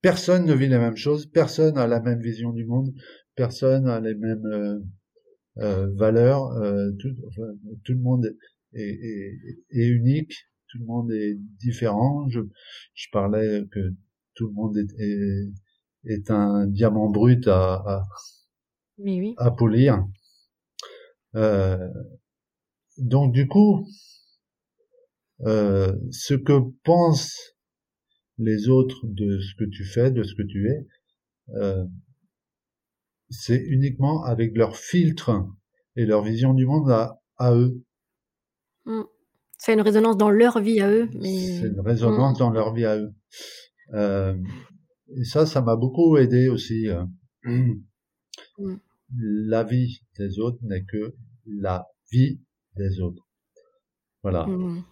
personne ne vit la même chose, personne a la même vision du monde, personne a les mêmes euh, euh, valeurs, euh, tout, tout, le monde est, est, est, unique, tout le monde est différent. Je, je parlais que tout le monde est, est, un diamant brut à, à, oui. à polir. Euh, donc du coup, euh, ce que pensent les autres de ce que tu fais, de ce que tu es, euh, c'est uniquement avec leur filtre et leur vision du monde à, à eux. Mmh. C'est une résonance dans leur vie à eux. Mais... C'est une résonance mmh. dans leur vie à eux. Euh, et ça, ça m'a beaucoup aidé aussi. Euh. Mm. La vie des autres n'est que la vie des autres. Voilà. Mm.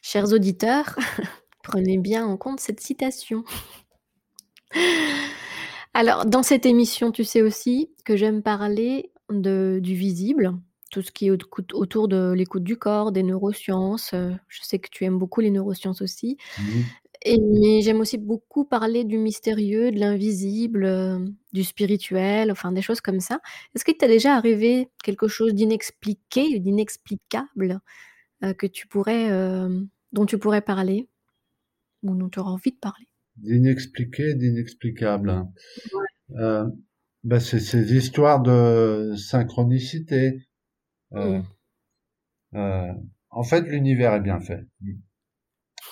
Chers auditeurs, Prenez bien en compte cette citation. Alors, dans cette émission, tu sais aussi que j'aime parler de, du visible, tout ce qui est autour de l'écoute du corps, des neurosciences. Euh, je sais que tu aimes beaucoup les neurosciences aussi. Mmh. Et, mais j'aime aussi beaucoup parler du mystérieux, de l'invisible, euh, du spirituel, enfin des choses comme ça. Est-ce qu'il t'est déjà arrivé quelque chose d'inexpliqué, d'inexplicable euh, que tu pourrais, dont tu pourrais parler ou dont tu auras envie de parler? D'inexpliqué, d'inexplicable. Euh, ben c'est ces histoires de synchronicité. Euh, euh, en fait, l'univers est bien fait.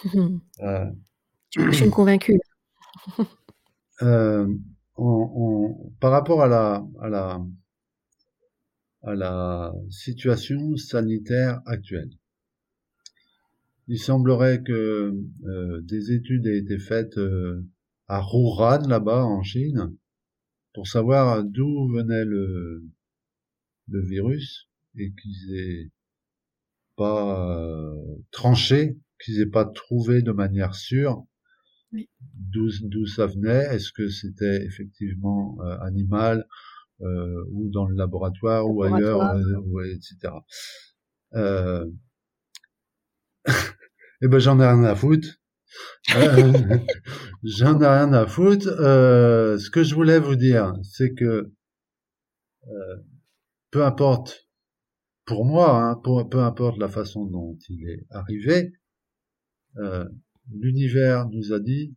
je suis convaincu. euh, on, on, par rapport à la, à la, à la situation sanitaire actuelle, il semblerait que euh, des études aient été faites euh, à Wuhan, là-bas, en Chine, pour savoir d'où venait le, le virus et qu'ils aient pas euh, tranché, qu'ils aient pas trouvé de manière sûre d'où ça venait? Est-ce que c'était effectivement animal ou dans le laboratoire, ou ailleurs, etc. Eh ben j'en ai rien à foutre. Euh, j'en ai rien à foutre. Euh, ce que je voulais vous dire, c'est que euh, peu importe pour moi, hein, peu importe la façon dont il est arrivé, euh, l'univers nous a dit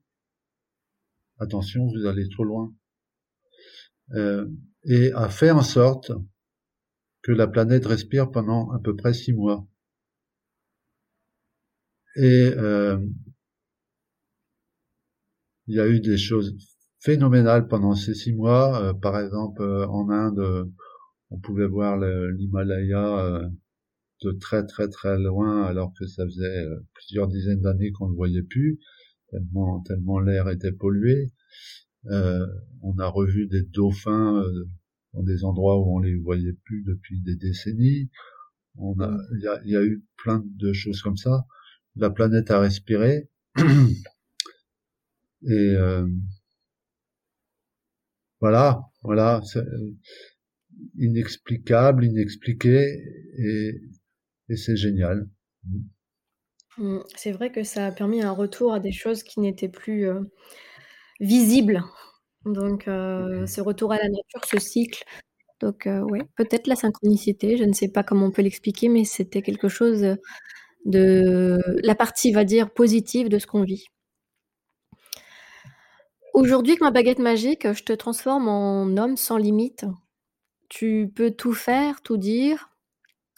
attention, vous allez trop loin, euh, et a fait en sorte que la planète respire pendant à peu près six mois. Et euh, il y a eu des choses phénoménales pendant ces six mois. Euh, par exemple, en Inde, on pouvait voir l'Himalaya de très très très loin, alors que ça faisait plusieurs dizaines d'années qu'on ne voyait plus, tellement tellement l'air était pollué. on a revu des dauphins dans des endroits où on les voyait plus depuis des décennies. On a, il y a, y a eu plein de choses comme ça la planète a respiré. Et euh, voilà, voilà, inexplicable, inexpliqué, et, et c'est génial. Mmh, c'est vrai que ça a permis un retour à des choses qui n'étaient plus euh, visibles. Donc, euh, ce retour à la nature, ce cycle. Donc, oui, peut-être la synchronicité, je ne sais pas comment on peut l'expliquer, mais c'était quelque chose de la partie, va dire, positive de ce qu'on vit. Aujourd'hui, avec ma baguette magique, je te transforme en homme sans limite. Tu peux tout faire, tout dire.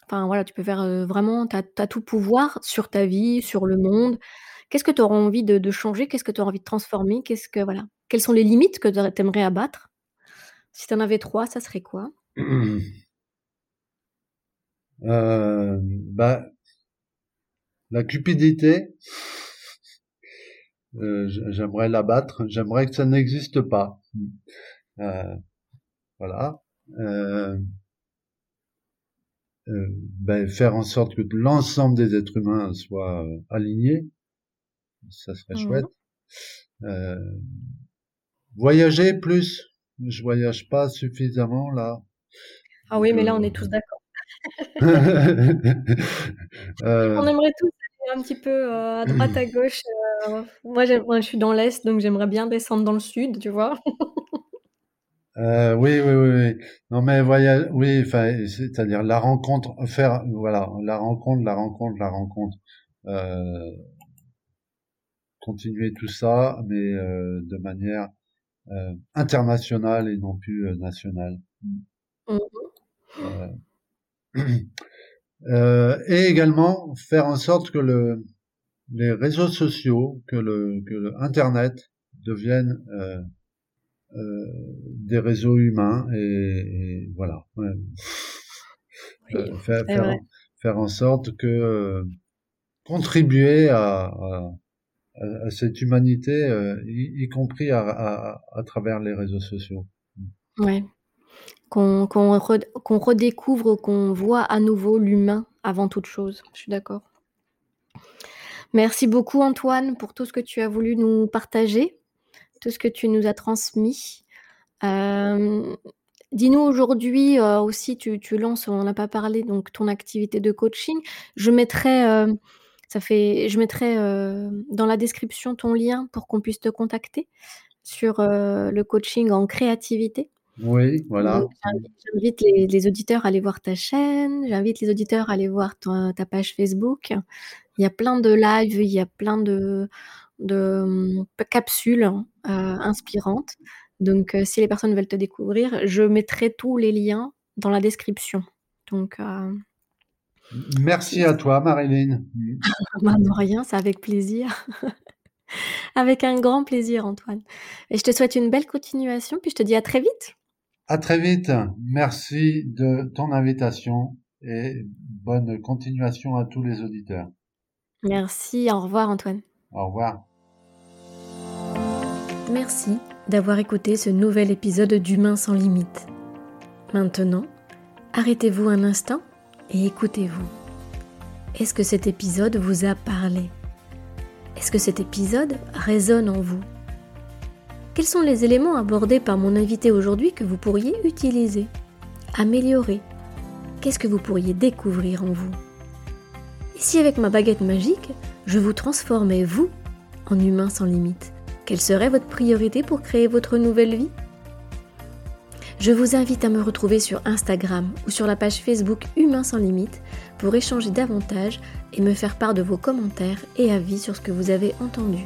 Enfin voilà, tu peux faire vraiment, tu as, tout pouvoir sur ta vie, sur le monde. Qu'est-ce que tu auras envie de, changer? Qu'est-ce que tu auras envie de transformer? Qu'est-ce que voilà Quelles sont les limites que tu aimerais abattre? Si tu en avais trois, ça serait quoi? Euh, bah, la cupidité, euh, j'aimerais l'abattre, j'aimerais que ça n'existe pas. Euh, voilà. Euh, ben, faire en sorte que l'ensemble des êtres humains soient alignés, ça serait mmh. chouette. voyager plus, je voyage pas suffisamment là. Ah oui, mais là on est tous d'accord. on aimerait tous un petit peu euh, à droite, à gauche. Euh, moi, je suis dans l'Est, donc j'aimerais bien descendre dans le Sud, tu vois. Euh, oui, oui, oui, oui. Non, mais voyage, oui, enfin, c'est-à-dire la rencontre, faire, voilà, la rencontre, la rencontre, la rencontre. continuer tout ça, mais de manière internationale et non plus nationale. Mmh Euh, et également faire en sorte que le, les réseaux sociaux, que le, que le Internet deviennent euh, des réseaux humains et, voilà. Euh, faire, faire, en sorte que euh, contribuer à, à, à, cette humanité, y, y, compris à, à, travers les réseaux sociaux. Ouais qu'on redécouvre, qu'on voit à nouveau l'humain avant toute chose. Je suis d'accord. Merci beaucoup Antoine pour tout ce que tu as voulu nous partager, tout ce que tu nous as transmis. Euh, dis-nous aujourd'hui euh, aussi, tu, lances, on n'a pas parlé, donc ton activité de coaching. Je mettrai, euh, ça fait, je mettrai dans la description ton lien pour qu'on puisse te contacter sur le coaching en créativité. Oui, voilà. J'invite les, auditeurs à aller voir ta chaîne, j'invite les auditeurs à aller voir ta page Facebook. Il y a plein de lives, il y a plein de, hum, capsules euh, inspirantes. Donc, euh, si les personnes veulent te découvrir, je mettrai tous les liens dans la description. Donc, euh, Merci à toi, Marilyn. bah, de rien, c'est avec plaisir. avec un grand plaisir, Antoine. Et je te souhaite une belle continuation, puis je te dis à très vite. À très vite. Merci de ton invitation et bonne continuation à tous les auditeurs. Merci, au revoir Antoine. Au revoir. Merci d'avoir écouté ce nouvel épisode d'Humain sans limite. Maintenant, arrêtez-vous un instant et écoutez-vous. Est-ce que cet épisode vous a parlé? Est-ce que cet épisode résonne en vous? Quels sont les éléments abordés par mon invité aujourd'hui que vous pourriez utiliser, améliorer? Qu'est-ce que vous pourriez découvrir en vous? Et si avec ma baguette magique, je vous transformais, vous, en humain sans limite Quelle serait votre priorité pour créer votre nouvelle vie? Je vous invite à me retrouver sur Instagram ou sur la page Facebook Humain sans limite pour échanger davantage et me faire part de vos commentaires et avis sur ce que vous avez entendu.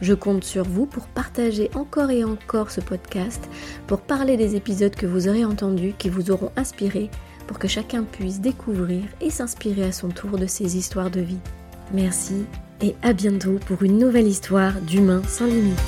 Je compte sur vous pour partager encore et encore ce podcast, pour parler des épisodes que vous aurez entendus, qui vous auront inspiré pour que chacun puisse découvrir et s'inspirer à son tour de ces histoires de vie. Merci et à bientôt pour une nouvelle histoire d'humain sans limite.